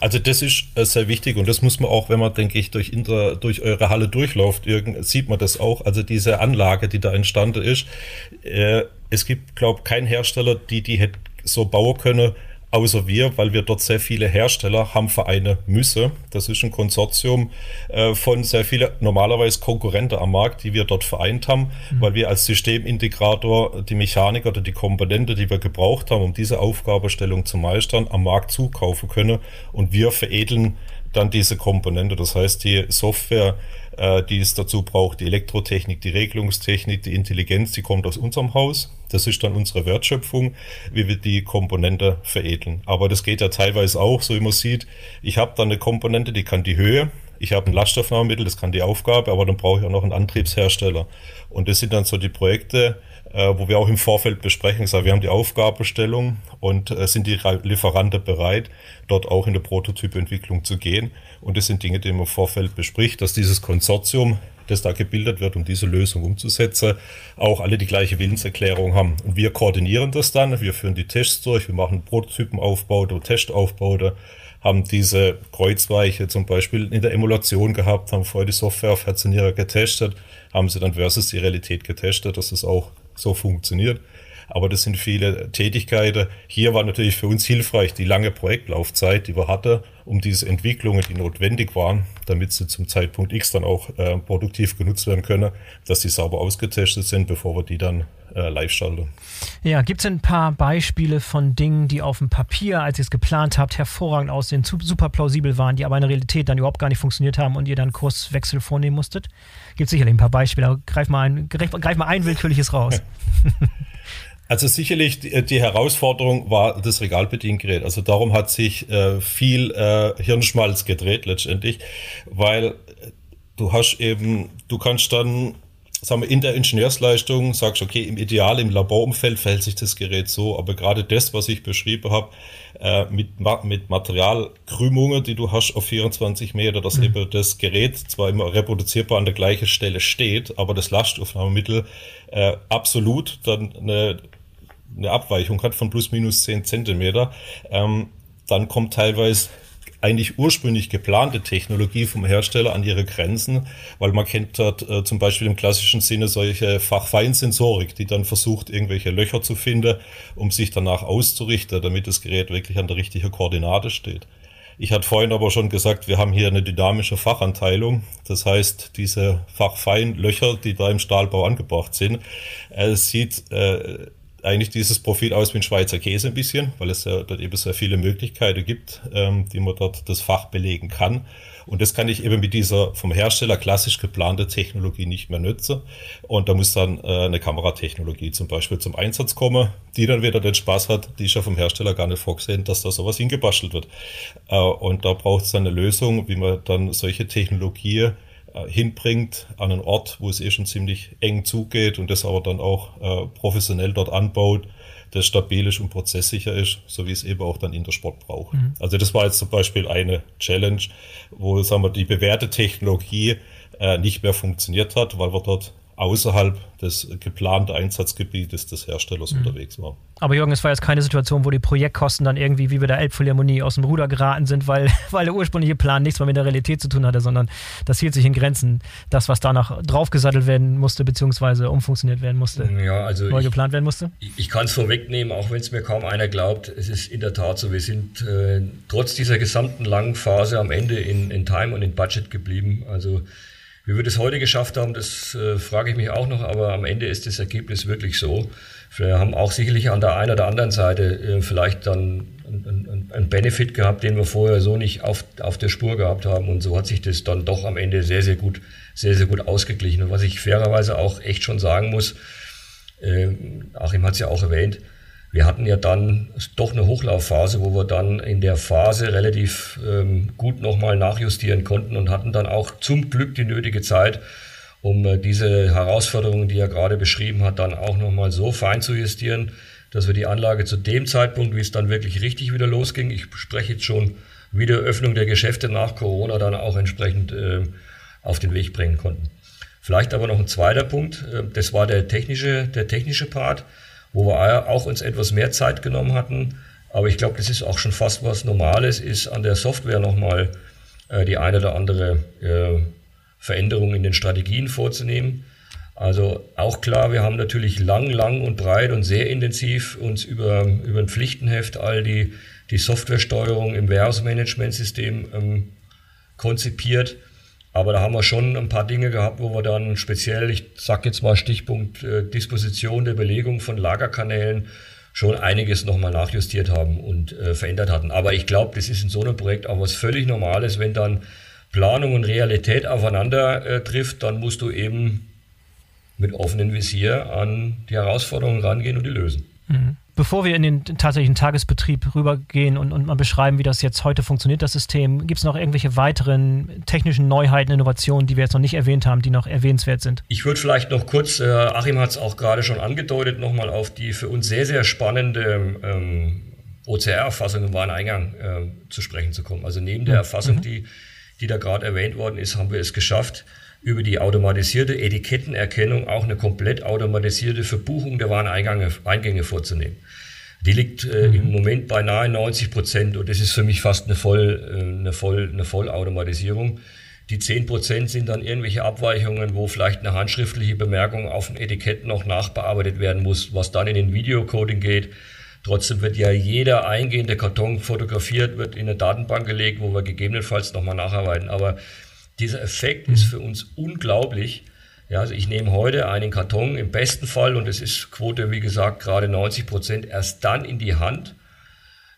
Also das ist äh, sehr wichtig und das muss man auch, wenn man, denke ich, durch, Inter, durch eure Halle durchläuft, sieht man das auch. Also diese Anlage, die da entstanden ist, äh, es gibt, glaube ich, keinen Hersteller, die die hätte so bauen können, außer wir, weil wir dort sehr viele Hersteller haben vereinen müssen. Das ist ein Konsortium äh, von sehr vielen normalerweise Konkurrenten am Markt, die wir dort vereint haben, mhm. weil wir als Systemintegrator die Mechanik oder die Komponente, die wir gebraucht haben, um diese Aufgabestellung zu meistern, am Markt zukaufen können und wir veredeln dann diese Komponente. Das heißt, die Software äh, die es dazu braucht. Die Elektrotechnik, die Regelungstechnik, die Intelligenz, die kommt aus unserem Haus. Das ist dann unsere Wertschöpfung, wie wir die Komponente veredeln. Aber das geht ja teilweise auch, so wie man sieht. Ich habe dann eine Komponente, die kann die Höhe. Ich habe ein Laststoffnahmemittel, das kann die Aufgabe, aber dann brauche ich auch noch einen Antriebshersteller. Und das sind dann so die Projekte, äh, wo wir auch im Vorfeld besprechen, sagen, wir haben die Aufgabenstellung und äh, sind die Lieferanten bereit, dort auch in der Prototypentwicklung zu gehen. Und das sind Dinge, die man im Vorfeld bespricht, dass dieses Konsortium, das da gebildet wird, um diese Lösung umzusetzen, auch alle die gleiche Willenserklärung haben. Und wir koordinieren das dann, wir führen die Tests durch, wir machen Prototypenaufbau Testaufbau, haben diese Kreuzweiche zum Beispiel in der Emulation gehabt, haben vorher die Software auf Herzenierer getestet, haben sie dann versus die Realität getestet, dass es auch so funktioniert. Aber das sind viele Tätigkeiten. Hier war natürlich für uns hilfreich die lange Projektlaufzeit, die wir hatten, um diese Entwicklungen, die notwendig waren, damit sie zum Zeitpunkt X dann auch äh, produktiv genutzt werden können, dass die sauber ausgetestet sind, bevor wir die dann äh, live schalten. Ja, gibt es ein paar Beispiele von Dingen, die auf dem Papier, als ihr es geplant habt, hervorragend aussehen, super plausibel waren, die aber in der Realität dann überhaupt gar nicht funktioniert haben und ihr dann Kurswechsel vornehmen musstet? Gibt sicherlich ein paar Beispiele, aber greif mal ein, greif, greif mal ein willkürliches raus. [laughs] Also sicherlich die, die, Herausforderung war das Regalbediengerät. Also darum hat sich äh, viel äh, Hirnschmalz gedreht letztendlich, weil du hast eben, du kannst dann sagen wir, in der Ingenieursleistung sagst, okay, im Ideal, im Laborumfeld verhält sich das Gerät so, aber gerade das, was ich beschrieben habe, äh, mit, mit Materialkrümmungen, die du hast auf 24 Meter, dass mhm. eben das Gerät zwar immer reproduzierbar an der gleichen Stelle steht, aber das Lastaufnahmemittel äh, absolut dann eine, eine Abweichung hat von plus minus 10 Zentimeter, ähm, dann kommt teilweise eigentlich ursprünglich geplante Technologie vom Hersteller an ihre Grenzen, weil man kennt dort äh, zum Beispiel im klassischen Sinne solche Fachfeinsensorik, die dann versucht, irgendwelche Löcher zu finden, um sich danach auszurichten, damit das Gerät wirklich an der richtigen Koordinate steht. Ich hatte vorhin aber schon gesagt, wir haben hier eine dynamische Fachanteilung. Das heißt, diese Fachfeinlöcher, die da im Stahlbau angebracht sind, äh, sieht äh, eigentlich dieses Profil aus wie ein Schweizer Käse ein bisschen, weil es ja dort eben sehr viele Möglichkeiten gibt, ähm, die man dort das Fach belegen kann. Und das kann ich eben mit dieser vom Hersteller klassisch geplante Technologie nicht mehr nutzen. Und da muss dann äh, eine Kameratechnologie zum Beispiel zum Einsatz kommen, die dann wieder den Spaß hat, die ist ja vom Hersteller gar nicht vorgesehen, dass da sowas hingebastelt wird. Äh, und da braucht es dann eine Lösung, wie man dann solche Technologie hinbringt an einen Ort, wo es eh schon ziemlich eng zugeht und das aber dann auch äh, professionell dort anbaut, das stabil ist und prozesssicher ist, so wie es eben auch dann in der Sport braucht. Mhm. Also das war jetzt zum Beispiel eine Challenge, wo sagen wir, die bewährte Technologie äh, nicht mehr funktioniert hat, weil wir dort außerhalb des geplanten Einsatzgebietes des Herstellers mhm. unterwegs war. Aber Jürgen, es war jetzt keine Situation, wo die Projektkosten dann irgendwie wie bei der Elbphilharmonie aus dem Ruder geraten sind, weil, [laughs] weil der ursprüngliche Plan nichts mehr mit der Realität zu tun hatte, sondern das hielt sich in Grenzen. Das, was danach draufgesattelt werden musste, beziehungsweise umfunktioniert werden musste, ja, also neu ich, geplant werden musste? Ich, ich kann es vorwegnehmen, auch wenn es mir kaum einer glaubt, es ist in der Tat so, wir sind äh, trotz dieser gesamten langen Phase am Ende in, in Time und in Budget geblieben. Also wie wir das heute geschafft haben, das äh, frage ich mich auch noch, aber am Ende ist das Ergebnis wirklich so. Wir haben auch sicherlich an der einen oder anderen Seite äh, vielleicht dann einen, einen Benefit gehabt, den wir vorher so nicht auf, auf der Spur gehabt haben. Und so hat sich das dann doch am Ende sehr, sehr gut, sehr, sehr gut ausgeglichen. Und was ich fairerweise auch echt schon sagen muss, äh, Achim hat es ja auch erwähnt, wir hatten ja dann doch eine Hochlaufphase, wo wir dann in der Phase relativ ähm, gut nochmal nachjustieren konnten und hatten dann auch zum Glück die nötige Zeit, um äh, diese Herausforderungen, die er gerade beschrieben hat, dann auch nochmal so fein zu justieren, dass wir die Anlage zu dem Zeitpunkt, wie es dann wirklich richtig wieder losging, ich spreche jetzt schon wieder Öffnung der Geschäfte nach Corona, dann auch entsprechend äh, auf den Weg bringen konnten. Vielleicht aber noch ein zweiter Punkt, äh, das war der technische, der technische Part wo wir auch uns etwas mehr Zeit genommen hatten. Aber ich glaube, das ist auch schon fast was Normales, ist an der Software nochmal äh, die eine oder andere äh, Veränderung in den Strategien vorzunehmen. Also auch klar, wir haben natürlich lang, lang und breit und sehr intensiv uns über, über ein Pflichtenheft all die, die Softwaresteuerung im Warehouse-Management-System ähm, konzipiert. Aber da haben wir schon ein paar Dinge gehabt, wo wir dann speziell, ich sage jetzt mal Stichpunkt äh, Disposition der Belegung von Lagerkanälen, schon einiges nochmal nachjustiert haben und äh, verändert hatten. Aber ich glaube, das ist in so einem Projekt auch was völlig Normales, wenn dann Planung und Realität aufeinander äh, trifft, dann musst du eben mit offenem Visier an die Herausforderungen rangehen und die lösen. Mhm. Bevor wir in den tatsächlichen Tagesbetrieb rübergehen und, und mal beschreiben, wie das jetzt heute funktioniert, das System, gibt es noch irgendwelche weiteren technischen Neuheiten, Innovationen, die wir jetzt noch nicht erwähnt haben, die noch erwähnenswert sind? Ich würde vielleicht noch kurz, äh, Achim hat es auch gerade schon angedeutet, nochmal auf die für uns sehr, sehr spannende ähm, OCR-Erfassung im Wareneingang äh, zu sprechen zu kommen. Also neben der. Erfassung, mhm. die, die da gerade erwähnt worden ist, haben wir es geschafft, über die automatisierte Etikettenerkennung auch eine komplett automatisierte Verbuchung der Wareneingänge vorzunehmen. Die liegt äh, im mhm. Moment bei nahe 90 Prozent und das ist für mich fast eine, Voll, äh, eine, Voll, eine Vollautomatisierung. Die 10 Prozent sind dann irgendwelche Abweichungen, wo vielleicht eine handschriftliche Bemerkung auf dem Etikett noch nachbearbeitet werden muss, was dann in den Videocoding geht. Trotzdem wird ja jeder eingehende Karton fotografiert, wird in eine Datenbank gelegt, wo wir gegebenenfalls nochmal nacharbeiten. Aber dieser Effekt ist für uns unglaublich. Ja, also ich nehme heute einen Karton im besten Fall, und es ist Quote, wie gesagt, gerade 90 Prozent, erst dann in die Hand.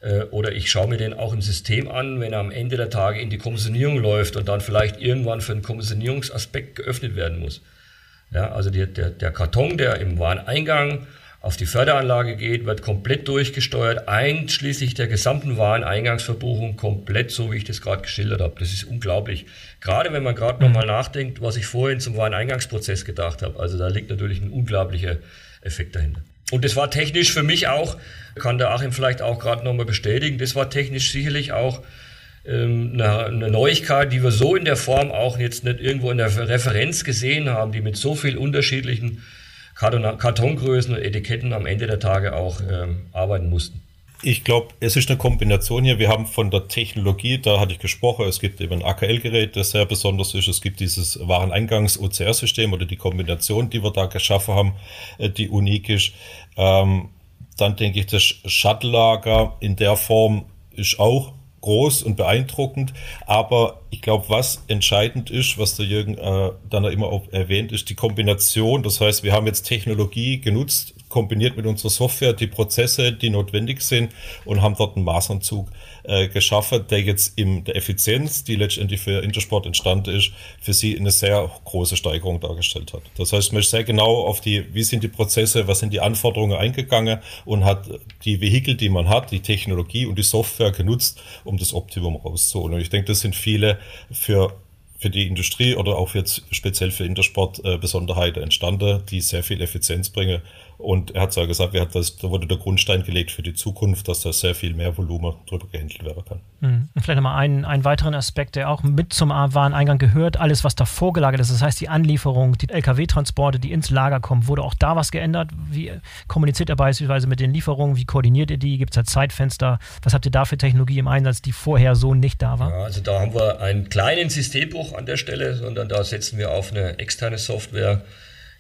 Äh, oder ich schaue mir den auch im System an, wenn er am Ende der Tage in die Kommissionierung läuft und dann vielleicht irgendwann für einen Kommissionierungsaspekt geöffnet werden muss. Ja, also der, der, der Karton, der im Wareneingang auf die Förderanlage geht, wird komplett durchgesteuert, einschließlich der gesamten Wareneingangsverbuchung, komplett so, wie ich das gerade geschildert habe. Das ist unglaublich. Gerade wenn man gerade mhm. nochmal nachdenkt, was ich vorhin zum Wareneingangsprozess gedacht habe. Also da liegt natürlich ein unglaublicher Effekt dahinter. Und das war technisch für mich auch, kann der Achim vielleicht auch gerade nochmal bestätigen, das war technisch sicherlich auch ähm, eine, eine, Neuigkeit, die wir so in der Form auch jetzt nicht irgendwo in der Referenz gesehen haben, die mit so viel unterschiedlichen Kartongrößen und Etiketten am Ende der Tage auch ähm, arbeiten mussten. Ich glaube, es ist eine Kombination hier. Wir haben von der Technologie, da hatte ich gesprochen, es gibt eben ein AKL-Gerät, das sehr besonders ist. Es gibt dieses Wareneingangs-OCR-System oder die Kombination, die wir da geschaffen haben, äh, die unik ist. Ähm, dann denke ich, das Shuttle-Lager in der Form ist auch groß und beeindruckend. Aber ich glaube, was entscheidend ist, was der Jürgen äh, dann immer auch erwähnt, ist die Kombination. Das heißt, wir haben jetzt Technologie genutzt, kombiniert mit unserer Software die Prozesse, die notwendig sind und haben dort einen Maßanzug äh, geschaffen, der jetzt in der Effizienz, die letztendlich für Intersport entstanden ist, für sie eine sehr große Steigerung dargestellt hat. Das heißt, man ist sehr genau auf die, wie sind die Prozesse, was sind die Anforderungen eingegangen und hat die Vehikel, die man hat, die Technologie und die Software genutzt, um das Optimum rauszuholen. Und ich denke, das sind viele für für die Industrie oder auch jetzt speziell für Intersport äh, Besonderheiten entstanden, die sehr viel Effizienz bringen und er hat ja gesagt, er hat das, da wurde der Grundstein gelegt für die Zukunft, dass da sehr viel mehr Volumen drüber gehandelt werden kann. Mhm. Und vielleicht nochmal einen, einen weiteren Aspekt, der auch mit zum Wareneingang gehört, alles, was davor gelagert ist, das heißt die Anlieferung, die Lkw-Transporte, die ins Lager kommen, wurde auch da was geändert? Wie kommuniziert ihr beispielsweise mit den Lieferungen? Wie koordiniert ihr die? Gibt es da Zeitfenster? Was habt ihr da für Technologie im Einsatz, die vorher so nicht da war? Ja, also da haben wir einen kleinen Systembruch an der Stelle, sondern da setzen wir auf eine externe Software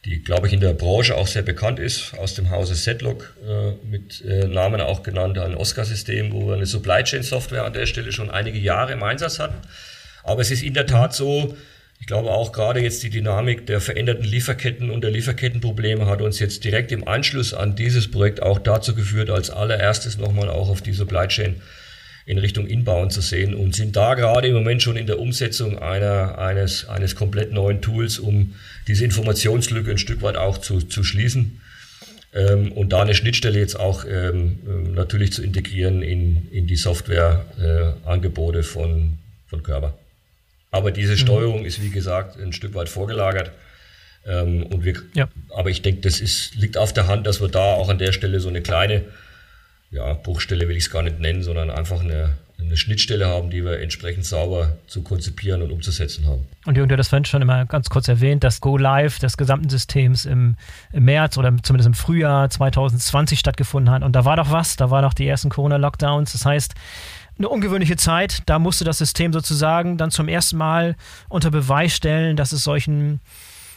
die, glaube ich, in der Branche auch sehr bekannt ist, aus dem Hause Setlock äh, mit äh, Namen auch genannt, ein Oscar-System, wo wir eine Supply Chain Software an der Stelle schon einige Jahre im Einsatz hatten. Aber es ist in der Tat so, ich glaube auch gerade jetzt die Dynamik der veränderten Lieferketten und der Lieferkettenprobleme hat uns jetzt direkt im Anschluss an dieses Projekt auch dazu geführt, als allererstes nochmal auch auf die Supply Chain in Richtung Inbauen zu sehen und sind da gerade im Moment schon in der Umsetzung einer, eines, eines komplett neuen Tools, um diese Informationslücke ein Stück weit auch zu, zu schließen ähm, und da eine Schnittstelle jetzt auch ähm, ähm natürlich zu integrieren in, in die Softwareangebote äh, von, von Körper. Aber diese mhm. Steuerung ist, wie gesagt, ein Stück weit vorgelagert. Ähm, und wir, ja. Aber ich denke, das ist, liegt auf der Hand, dass wir da auch an der Stelle so eine kleine ja, Bruchstelle will ich es gar nicht nennen, sondern einfach eine, eine Schnittstelle haben, die wir entsprechend sauber zu konzipieren und umzusetzen haben. Und Jürgen, du hast vorhin schon immer ganz kurz erwähnt, das Go Live des gesamten Systems im, im, März oder zumindest im Frühjahr 2020 stattgefunden hat. Und da war doch was, da waren doch die ersten Corona-Lockdowns. Das heißt, eine ungewöhnliche Zeit. Da musste das System sozusagen dann zum ersten Mal unter Beweis stellen, dass es solchen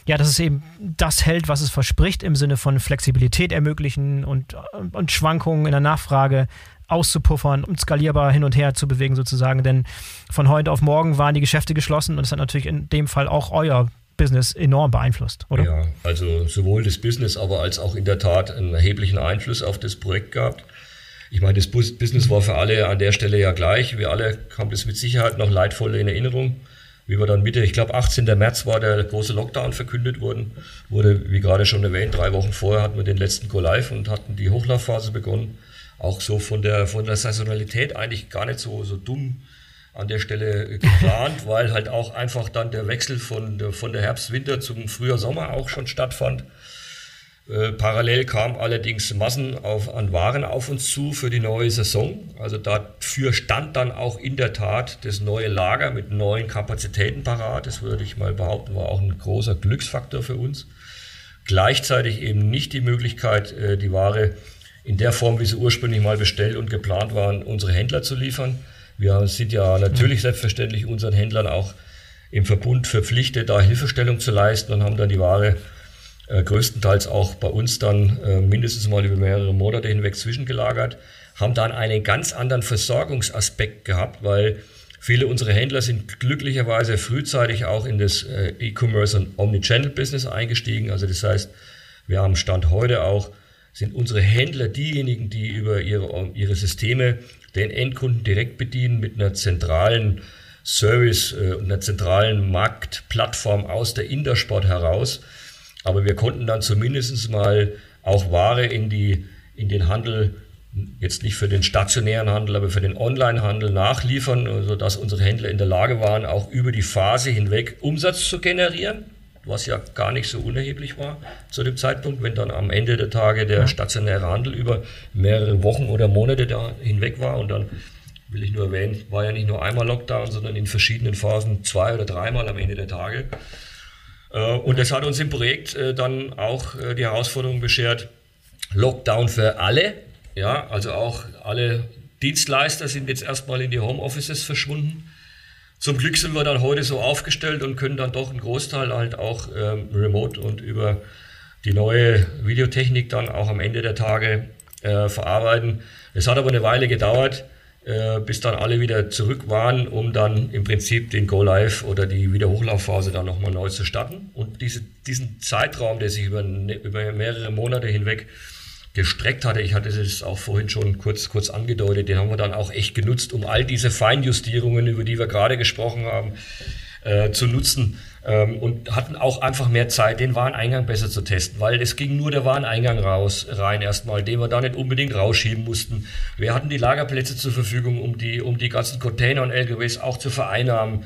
ja, dass es eben das hält, was es verspricht, im Sinne von Flexibilität ermöglichen und, und Schwankungen in der Nachfrage auszupuffern und skalierbar hin und her zu bewegen sozusagen. Denn von heute auf morgen waren die Geschäfte geschlossen und es hat natürlich in dem Fall auch euer Business enorm beeinflusst, oder? Ja, also sowohl das Business, aber als auch in der Tat einen erheblichen Einfluss auf das Projekt gehabt. Ich meine, das Business war für alle an der Stelle ja gleich. Wir alle haben das mit Sicherheit noch leidvoll in Erinnerung wie wir dann Mitte, ich glaube 18. März war der große Lockdown verkündet worden, wurde, wie gerade schon erwähnt, drei Wochen vorher hatten wir den letzten Go Live und hatten die Hochlaufphase begonnen. Auch so von der, von der Saisonalität eigentlich gar nicht so, so dumm an der Stelle geplant, [laughs] weil halt auch einfach dann der Wechsel von der, von der Herbst-Winter zum Frühjahr-Sommer auch schon stattfand. Äh, parallel kam allerdings Massen auf, an Waren auf uns zu für die neue Saison. Also dafür stand dann auch in der Tat das neue Lager mit neuen Kapazitäten parat. Das würde ich mal behaupten, war auch ein großer Glücksfaktor für uns. Gleichzeitig eben nicht die Möglichkeit, äh, die Ware in der Form, wie sie ursprünglich mal bestellt und geplant waren, unsere Händler zu liefern. Wir sind ja natürlich selbstverständlich unseren Händlern auch im Verbund verpflichtet, da Hilfestellung zu leisten und haben dann die Ware größtenteils auch bei uns dann äh, mindestens mal über mehrere Monate hinweg zwischengelagert, haben dann einen ganz anderen Versorgungsaspekt gehabt, weil viele unserer Händler sind glücklicherweise frühzeitig auch in das äh, E-Commerce und Omnichannel-Business eingestiegen. Also das heißt, wir haben Stand heute auch, sind unsere Händler diejenigen, die über ihre, ihre Systeme den Endkunden direkt bedienen mit einer zentralen Service, äh, einer zentralen Marktplattform aus der Intersport heraus aber wir konnten dann zumindest mal auch Ware in, die, in den Handel, jetzt nicht für den stationären Handel, aber für den Online-Handel nachliefern, sodass unsere Händler in der Lage waren, auch über die Phase hinweg Umsatz zu generieren, was ja gar nicht so unerheblich war zu dem Zeitpunkt, wenn dann am Ende der Tage der stationäre Handel über mehrere Wochen oder Monate da hinweg war und dann will ich nur erwähnen, war ja nicht nur einmal Lockdown, sondern in verschiedenen Phasen zwei oder dreimal am Ende der Tage. Äh, und das hat uns im Projekt äh, dann auch äh, die Herausforderung beschert, Lockdown für alle. Ja, also auch alle Dienstleister sind jetzt erstmal in die Homeoffices verschwunden. Zum Glück sind wir dann heute so aufgestellt und können dann doch einen Großteil halt auch ähm, remote und über die neue Videotechnik dann auch am Ende der Tage äh, verarbeiten. Es hat aber eine Weile gedauert, äh, bis dann alle wieder zurück waren, um dann im Prinzip den Go Live oder die Wiederhochlaufphase dann nochmal neu zu starten. Und diese, diesen Zeitraum, der sich über, ne, über mehrere Monate hinweg gestreckt hatte, ich hatte es auch vorhin schon kurz, kurz angedeutet, den haben wir dann auch echt genutzt, um all diese Feinjustierungen, über die wir gerade gesprochen haben, äh, zu nutzen ähm, und hatten auch einfach mehr Zeit, den Wareneingang besser zu testen, weil es ging nur der Wareneingang raus, rein erstmal, den wir da nicht unbedingt rausschieben mussten. Wir hatten die Lagerplätze zur Verfügung, um die, um die ganzen Container und LKWs auch zu vereinnahmen.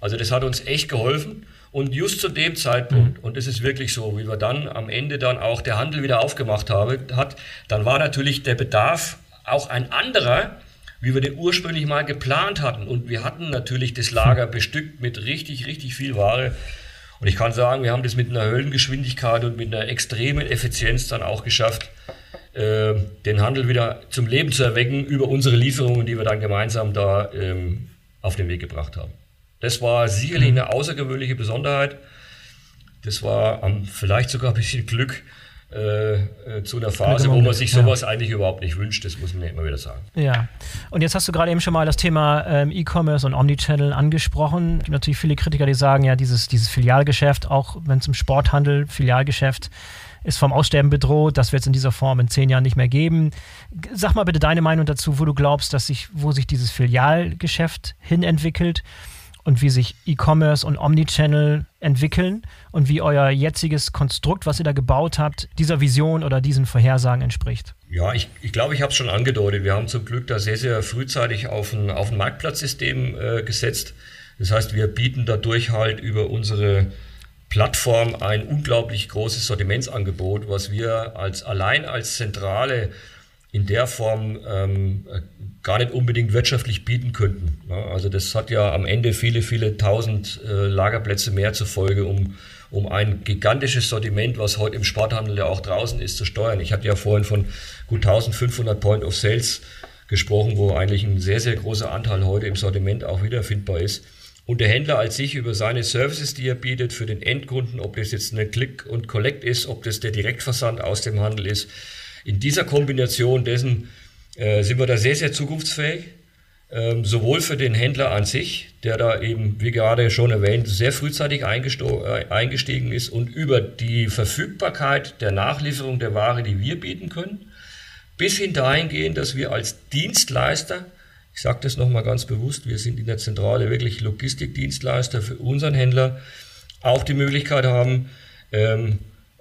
Also das hat uns echt geholfen. Und just zu dem Zeitpunkt, mhm. und es ist wirklich so, wie wir dann am Ende dann auch der Handel wieder aufgemacht habe, hat, dann war natürlich der Bedarf auch ein anderer, wie wir den ursprünglich mal geplant hatten. Und wir hatten natürlich das Lager bestückt mit richtig, richtig viel Ware. Und ich kann sagen, wir haben das mit einer Höllengeschwindigkeit und mit einer extremen Effizienz dann auch geschafft, äh, den Handel wieder zum Leben zu erwecken über unsere Lieferungen, die wir dann gemeinsam da ähm, auf den Weg gebracht haben. Das war sicherlich eine außergewöhnliche Besonderheit. Das war um, vielleicht sogar ein bisschen Glück, äh, äh, zu einer Phase, wo man sich sowas ja. eigentlich überhaupt nicht wünscht. Das muss man ja immer wieder sagen. Ja, und jetzt hast du gerade eben schon mal das Thema ähm, E-Commerce und Omnichannel angesprochen. Es gibt natürlich viele Kritiker, die sagen, ja, dieses, dieses Filialgeschäft, auch wenn es im Sporthandel, Filialgeschäft, ist vom Aussterben bedroht, das wird es in dieser Form in zehn Jahren nicht mehr geben. Sag mal bitte deine Meinung dazu, wo du glaubst, dass sich, wo sich dieses Filialgeschäft hin entwickelt und wie sich E-Commerce und Omnichannel entwickeln und wie euer jetziges Konstrukt, was ihr da gebaut habt, dieser Vision oder diesen Vorhersagen entspricht. Ja, ich, ich glaube, ich habe es schon angedeutet. Wir haben zum Glück da sehr, sehr frühzeitig auf ein, auf ein Marktplatzsystem äh, gesetzt. Das heißt, wir bieten dadurch halt über unsere Plattform ein unglaublich großes Sortimentsangebot, was wir als allein als zentrale in der Form ähm, gar nicht unbedingt wirtschaftlich bieten könnten. Also das hat ja am Ende viele, viele tausend äh, Lagerplätze mehr zur Folge, um, um ein gigantisches Sortiment, was heute im Sporthandel ja auch draußen ist, zu steuern. Ich hatte ja vorhin von gut 1500 Point of Sales gesprochen, wo eigentlich ein sehr, sehr großer Anteil heute im Sortiment auch wiederfindbar ist. Und der Händler als sich über seine Services, die er bietet für den Endkunden, ob das jetzt eine Click und Collect ist, ob das der Direktversand aus dem Handel ist, in dieser Kombination dessen äh, sind wir da sehr, sehr zukunftsfähig. Ähm, sowohl für den Händler an sich, der da eben, wie gerade schon erwähnt, sehr frühzeitig äh, eingestiegen ist und über die Verfügbarkeit der Nachlieferung der Ware, die wir bieten können, bis hin dahingehend, dass wir als Dienstleister, ich sage das nochmal ganz bewusst, wir sind in der Zentrale wirklich Logistikdienstleister für unseren Händler, auch die Möglichkeit haben, ähm,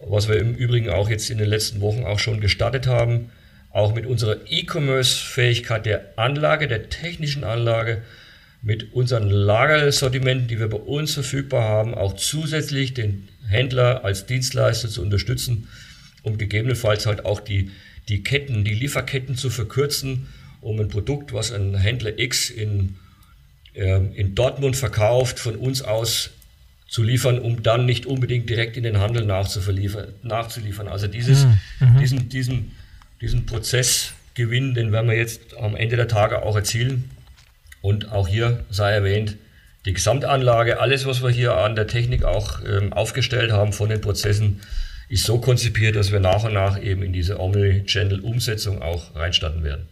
was wir im Übrigen auch jetzt in den letzten Wochen auch schon gestartet haben, auch mit unserer E-Commerce-Fähigkeit der Anlage, der technischen Anlage, mit unseren Lagersortimenten, die wir bei uns verfügbar haben, auch zusätzlich den Händler als Dienstleister zu unterstützen, um gegebenenfalls halt auch die, die Ketten, die Lieferketten zu verkürzen, um ein Produkt, was ein Händler X in, äh, in Dortmund verkauft, von uns aus zu liefern, um dann nicht unbedingt direkt in den Handel nachzuliefern. Also dieses, mhm. mhm. diesen, diesen, diesen Prozessgewinn, den werden wir jetzt am Ende der Tage auch erzielen. Und auch hier sei erwähnt, die Gesamtanlage, alles, was wir hier an der Technik auch ähm, aufgestellt haben von den Prozessen, ist so konzipiert, dass wir nach und nach eben in diese Omni-Channel-Umsetzung auch reinstarten werden.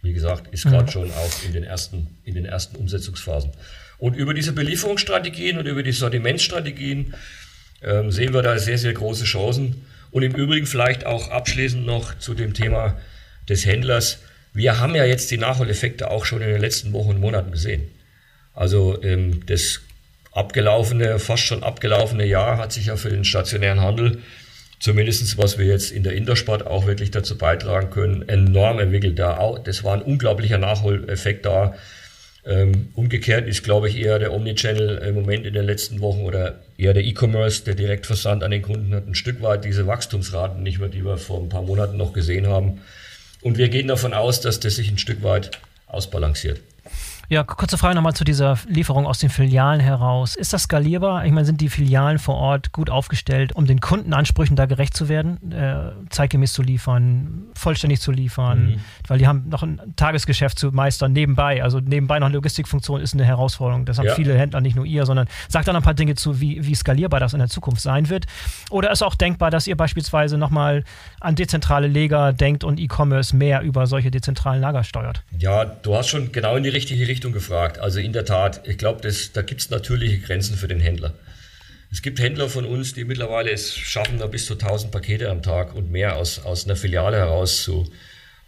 Wie gesagt, ist gerade mhm. schon auch in den ersten, in den ersten Umsetzungsphasen. Und über diese Belieferungsstrategien und über die Sortimentsstrategien ähm, sehen wir da sehr, sehr große Chancen. Und im Übrigen vielleicht auch abschließend noch zu dem Thema des Händlers. Wir haben ja jetzt die Nachholeffekte auch schon in den letzten Wochen und Monaten gesehen. Also ähm, das abgelaufene, fast schon abgelaufene Jahr hat sich ja für den stationären Handel, zumindest was wir jetzt in der Intersport auch wirklich dazu beitragen können, enorm entwickelt. Das war ein unglaublicher Nachholeffekt da umgekehrt ist, glaube ich, eher der Omnichannel im Moment in den letzten Wochen oder eher der E-Commerce, der Direktversand an den Kunden hat ein Stück weit diese Wachstumsraten nicht mehr, die wir vor ein paar Monaten noch gesehen haben. Und wir gehen davon aus, dass das sich ein Stück weit ausbalanciert. Ja, kurze Frage nochmal zu dieser Lieferung aus den Filialen heraus. Ist das skalierbar? Ich meine, sind die Filialen vor Ort gut aufgestellt, um den Kundenansprüchen da gerecht zu werden, äh, zeitgemäß zu liefern, vollständig zu liefern? Mhm. Weil die haben noch ein Tagesgeschäft zu meistern nebenbei. Also nebenbei noch eine Logistikfunktion ist eine Herausforderung. Das haben ja. viele Händler, nicht nur ihr, sondern sagt dann ein paar Dinge zu, wie, wie skalierbar das in der Zukunft sein wird. Oder ist auch denkbar, dass ihr beispielsweise nochmal an dezentrale Leger denkt und E-Commerce mehr über solche dezentralen Lager steuert? Ja, du hast schon genau in die richtige Richtung Richtung gefragt. Also in der Tat, ich glaube, da gibt es natürliche Grenzen für den Händler. Es gibt Händler von uns, die mittlerweile es schaffen, da bis zu 1000 Pakete am Tag und mehr aus, aus einer Filiale heraus zu,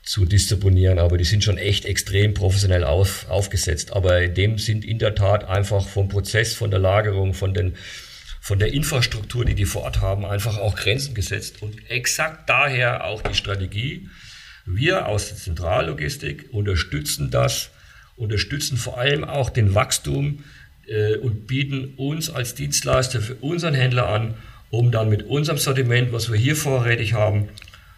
zu distribunieren. Aber die sind schon echt extrem professionell auf, aufgesetzt. Aber dem sind in der Tat einfach vom Prozess, von der Lagerung, von, den, von der Infrastruktur, die die vor Ort haben, einfach auch Grenzen gesetzt. Und exakt daher auch die Strategie. Wir aus der Zentrallogistik unterstützen das unterstützen vor allem auch den Wachstum äh, und bieten uns als Dienstleister für unseren Händler an, um dann mit unserem Sortiment, was wir hier vorrätig haben,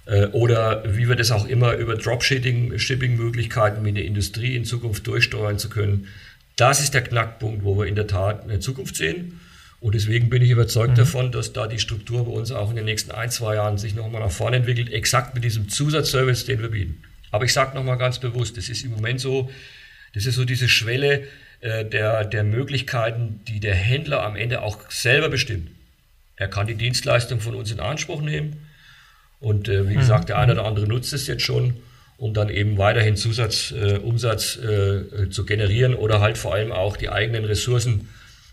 äh, oder wie wir das auch immer über Dropshipping-Möglichkeiten mit der Industrie in Zukunft durchsteuern zu können. Das ist der Knackpunkt, wo wir in der Tat eine Zukunft sehen. Und deswegen bin ich überzeugt mhm. davon, dass da die Struktur bei uns auch in den nächsten ein, zwei Jahren sich nochmal nach vorne entwickelt, exakt mit diesem Zusatzservice, den wir bieten. Aber ich sage nochmal ganz bewusst, es ist im Moment so, das ist so diese Schwelle äh, der, der Möglichkeiten, die der Händler am Ende auch selber bestimmt. Er kann die Dienstleistung von uns in Anspruch nehmen und äh, wie mhm. gesagt, der eine oder andere nutzt es jetzt schon, um dann eben weiterhin Zusatzumsatz äh, äh, zu generieren oder halt vor allem auch die eigenen Ressourcen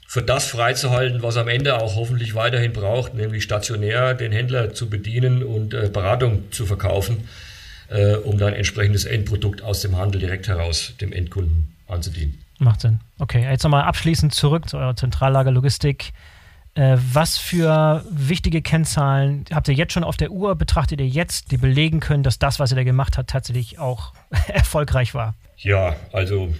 für das freizuhalten, was am Ende auch hoffentlich weiterhin braucht, nämlich stationär den Händler zu bedienen und äh, Beratung zu verkaufen äh, um dann entsprechendes Endprodukt aus dem Handel direkt heraus dem Endkunden anzudienen. Macht Sinn. Okay, jetzt nochmal abschließend zurück zu eurer Zentrallagerlogistik. Äh, was für wichtige Kennzahlen habt ihr jetzt schon auf der Uhr? Betrachtet ihr jetzt, die belegen können, dass das, was ihr da gemacht habt, tatsächlich auch [laughs] erfolgreich war? Ja, also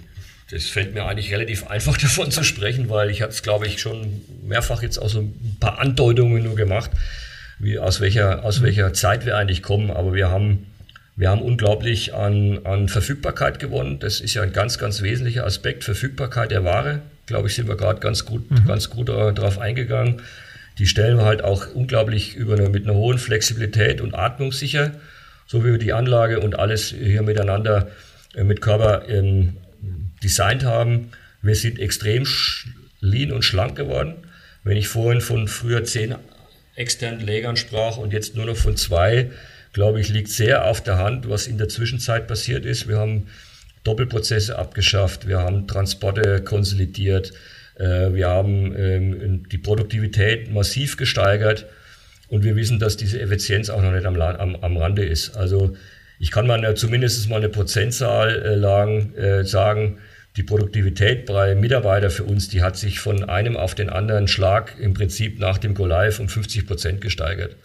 das fällt mir eigentlich relativ einfach [laughs] davon zu sprechen, weil ich habe es, glaube ich, schon mehrfach jetzt auch so ein paar Andeutungen nur gemacht, wie aus welcher, aus welcher Zeit wir eigentlich kommen. Aber wir haben wir haben unglaublich an, an Verfügbarkeit gewonnen. Das ist ja ein ganz, ganz wesentlicher Aspekt. Verfügbarkeit der Ware, glaube ich, sind wir gerade ganz gut, mhm. ganz gut darauf eingegangen. Die stellen wir halt auch unglaublich über eine, mit einer hohen Flexibilität und atmungssicher, so wie wir die Anlage und alles hier miteinander äh, mit Körper ähm, designt haben. Wir sind extrem lean und schlank geworden. Wenn ich vorhin von früher zehn externen Lägern sprach und jetzt nur noch von zwei, glaube ich, liegt sehr auf der Hand, was in der Zwischenzeit passiert ist. Wir haben Doppelprozesse abgeschafft, wir haben Transporte konsolidiert, äh, wir haben ähm, die Produktivität massiv gesteigert und wir wissen, dass diese Effizienz auch noch nicht am, am, am Rande ist. Also ich kann mal zumindest mal eine Prozentzahl äh, lagen, äh, sagen, die Produktivität bei Mitarbeitern für uns, die hat sich von einem auf den anderen Schlag im Prinzip nach dem Go Live um 50 Prozent gesteigert.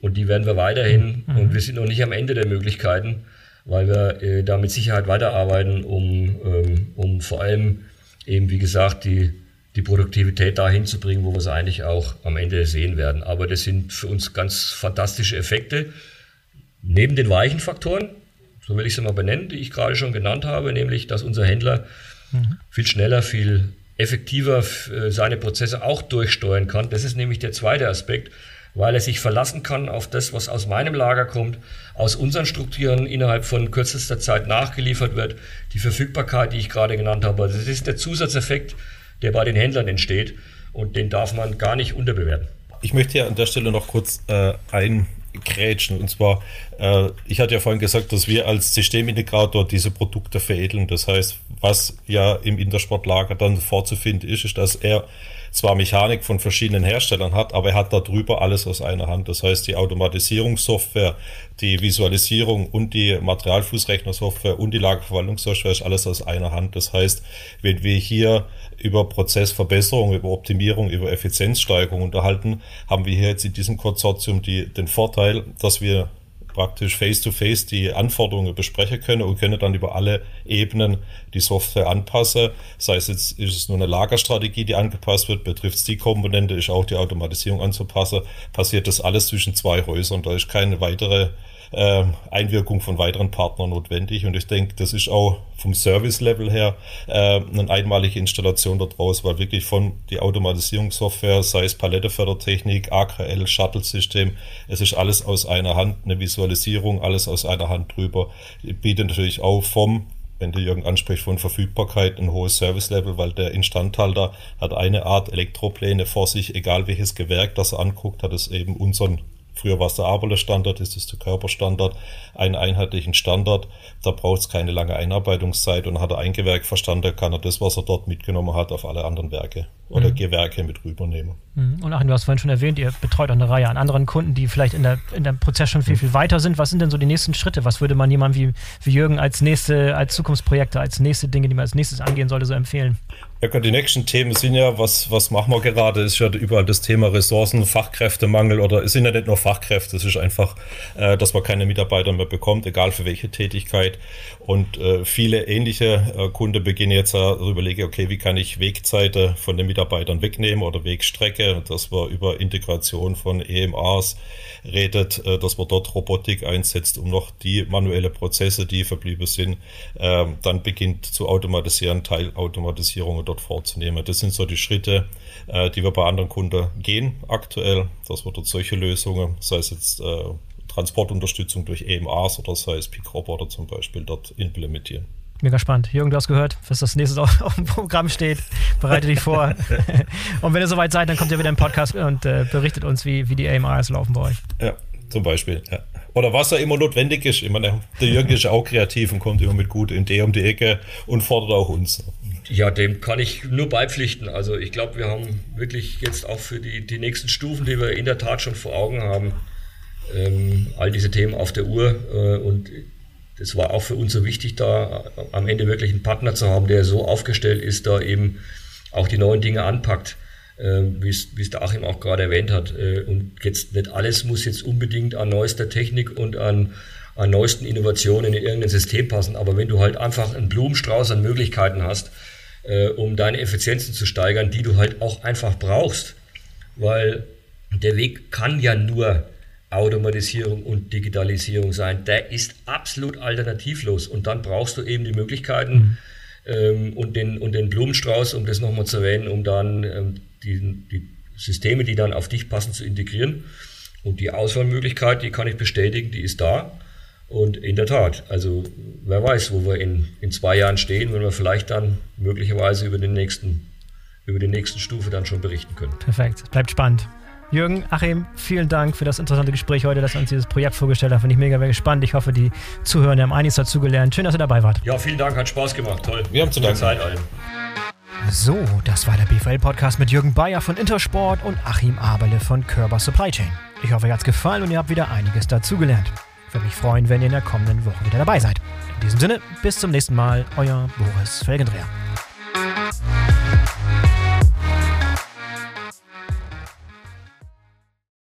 Und die werden wir weiterhin, mhm. und wir sind noch nicht am Ende der Möglichkeiten, weil wir äh, da mit Sicherheit weiterarbeiten, um, ähm, um vor allem eben, wie gesagt, die, die Produktivität dahin zu bringen, wo wir sie eigentlich auch am Ende sehen werden. Aber das sind für uns ganz fantastische Effekte. Neben den weichen Faktoren, so will ich sie mal benennen, die ich gerade schon genannt habe, nämlich, dass unser Händler mhm. viel schneller, viel effektiver äh, seine Prozesse auch durchsteuern kann. Das ist nämlich der zweite Aspekt weil er sich verlassen kann auf das, was aus meinem Lager kommt, aus unseren Strukturen innerhalb von kürzester Zeit nachgeliefert wird, die Verfügbarkeit, die ich gerade genannt habe. Also das ist der Zusatzeffekt, der bei den Händlern entsteht und den darf man gar nicht unterbewerten. Ich möchte ja an der Stelle noch kurz äh, eingrätschen. Und zwar, äh, ich hatte ja vorhin gesagt, dass wir als Systemintegrator diese Produkte veredeln. Das heißt, was ja im Intersportlager dann vorzufinden ist, ist, dass er zwar Mechanik von verschiedenen Herstellern hat, aber er hat darüber alles aus einer Hand. Das heißt, die Automatisierungssoftware, die Visualisierung und die Materialfußrechnersoftware und die Lagerverwaltungssoftware ist alles aus einer Hand. Das heißt, wenn wir hier über Prozessverbesserung, über Optimierung, über Effizienzsteigerung unterhalten, haben wir hier jetzt in diesem Konsortium die, den Vorteil, dass wir praktisch face-to-face -face die Anforderungen besprechen können und können dann über alle Ebenen die Software anpassen. Sei es jetzt, ist es nur eine Lagerstrategie, die angepasst wird, betrifft es die Komponente, ist auch die Automatisierung anzupassen, passiert das alles zwischen zwei Häusern. Da ist keine weitere äh, Einwirkung von weiteren Partnern notwendig. Und ich denke, das ist auch vom Service-Level her äh, eine einmalige Installation dort raus, weil wirklich von die Automatisierungssoftware, sei es Palettenfördertechnik, AKL, Shuttle-System, es ist alles aus einer Hand, eine Visualisierung, alles aus einer Hand drüber. Bietet natürlich auch vom wenn der Jürgen anspricht von Verfügbarkeit, ein hohes Service-Level, weil der Instandhalter hat eine Art Elektropläne vor sich, egal welches Gewerk das er anguckt, hat es eben unseren Früher war es der Aberle-Standard, ist es der Körperstandard, einen einheitlichen Standard. Da braucht es keine lange Einarbeitungszeit und hat er ein Gewerk verstanden, kann er das, was er dort mitgenommen hat, auf alle anderen Werke oder mhm. Gewerke mit rübernehmen. Mhm. Und Achim, du hast vorhin schon erwähnt, ihr betreut auch eine Reihe an anderen Kunden, die vielleicht in, der, in dem Prozess schon viel, mhm. viel weiter sind. Was sind denn so die nächsten Schritte? Was würde man jemandem wie, wie Jürgen als nächste, als Zukunftsprojekte, als nächste Dinge, die man als nächstes angehen sollte, so empfehlen? Ja, die nächsten Themen sind ja, was, was machen wir gerade? Ist ja überall das Thema Ressourcen, Fachkräftemangel oder es sind ja nicht nur Fachkräfte, es ist einfach, äh, dass man keine Mitarbeiter mehr bekommt, egal für welche Tätigkeit. Und äh, viele ähnliche äh, Kunden beginnen jetzt äh, überlegen, okay, wie kann ich Wegzeiten von den Mitarbeitern wegnehmen oder Wegstrecke, dass man über Integration von EMAs redet, äh, dass man dort Robotik einsetzt, um noch die manuelle Prozesse, die verblieben sind, äh, dann beginnt zu automatisieren, Teilautomatisierung dort vorzunehmen. Das sind so die Schritte, äh, die wir bei anderen Kunden gehen aktuell, dass wir dort solche Lösungen, sei es jetzt äh, Transportunterstützung durch EMAs oder sei es Peak-Roboter zum Beispiel, dort implementieren. Mega spannend. Jürgen, du hast gehört, was das nächste [laughs] auf, auf dem Programm steht. Bereite dich vor. [laughs] und wenn ihr soweit seid, dann kommt ihr wieder im Podcast und äh, berichtet uns, wie, wie die AMRs laufen bei euch. Ja, zum Beispiel. Ja. Oder was ja immer notwendig ist. Ich meine, der Jürgen ist auch kreativ und kommt immer mit guten Ideen um die Ecke und fordert auch uns. Ja, dem kann ich nur beipflichten. Also ich glaube, wir haben wirklich jetzt auch für die, die nächsten Stufen, die wir in der Tat schon vor Augen haben, ähm, all diese Themen auf der Uhr. Äh, und das war auch für uns so wichtig, da am Ende wirklich einen Partner zu haben, der so aufgestellt ist, da eben auch die neuen Dinge anpackt, äh, wie es der Achim auch gerade erwähnt hat. Äh, und jetzt nicht alles muss jetzt unbedingt an neuester Technik und an an neuesten Innovationen in irgendein System passen. Aber wenn du halt einfach einen Blumenstrauß an Möglichkeiten hast, äh, um deine Effizienzen zu steigern, die du halt auch einfach brauchst. Weil der Weg kann ja nur Automatisierung und Digitalisierung sein. Der ist absolut alternativlos. Und dann brauchst du eben die Möglichkeiten mhm. ähm, und, den, und den Blumenstrauß, um das nochmal zu erwähnen, um dann ähm, die, die Systeme, die dann auf dich passen, zu integrieren. Und die Auswahlmöglichkeit, die kann ich bestätigen, die ist da. Und in der Tat, also wer weiß, wo wir in, in zwei Jahren stehen, wenn wir vielleicht dann möglicherweise über den nächsten, über die nächsten Stufe dann schon berichten können. Perfekt, bleibt spannend. Jürgen, Achim, vielen Dank für das interessante Gespräch heute, dass wir uns dieses Projekt vorgestellt haben. Finde ich mega, mega spannend. Ich hoffe, die Zuhörer haben einiges dazugelernt. Schön, dass ihr dabei wart. Ja, vielen Dank, hat Spaß gemacht. Toll. Wir haben zu danken. Zeit allen. So, das war der BVL-Podcast mit Jürgen Bayer von Intersport und Achim Aberle von Körber Supply Chain. Ich hoffe, euch hat es gefallen und ihr habt wieder einiges dazugelernt. Würde mich freuen, wenn ihr in der kommenden Woche wieder dabei seid. In diesem Sinne, bis zum nächsten Mal, euer Boris Felgendreher.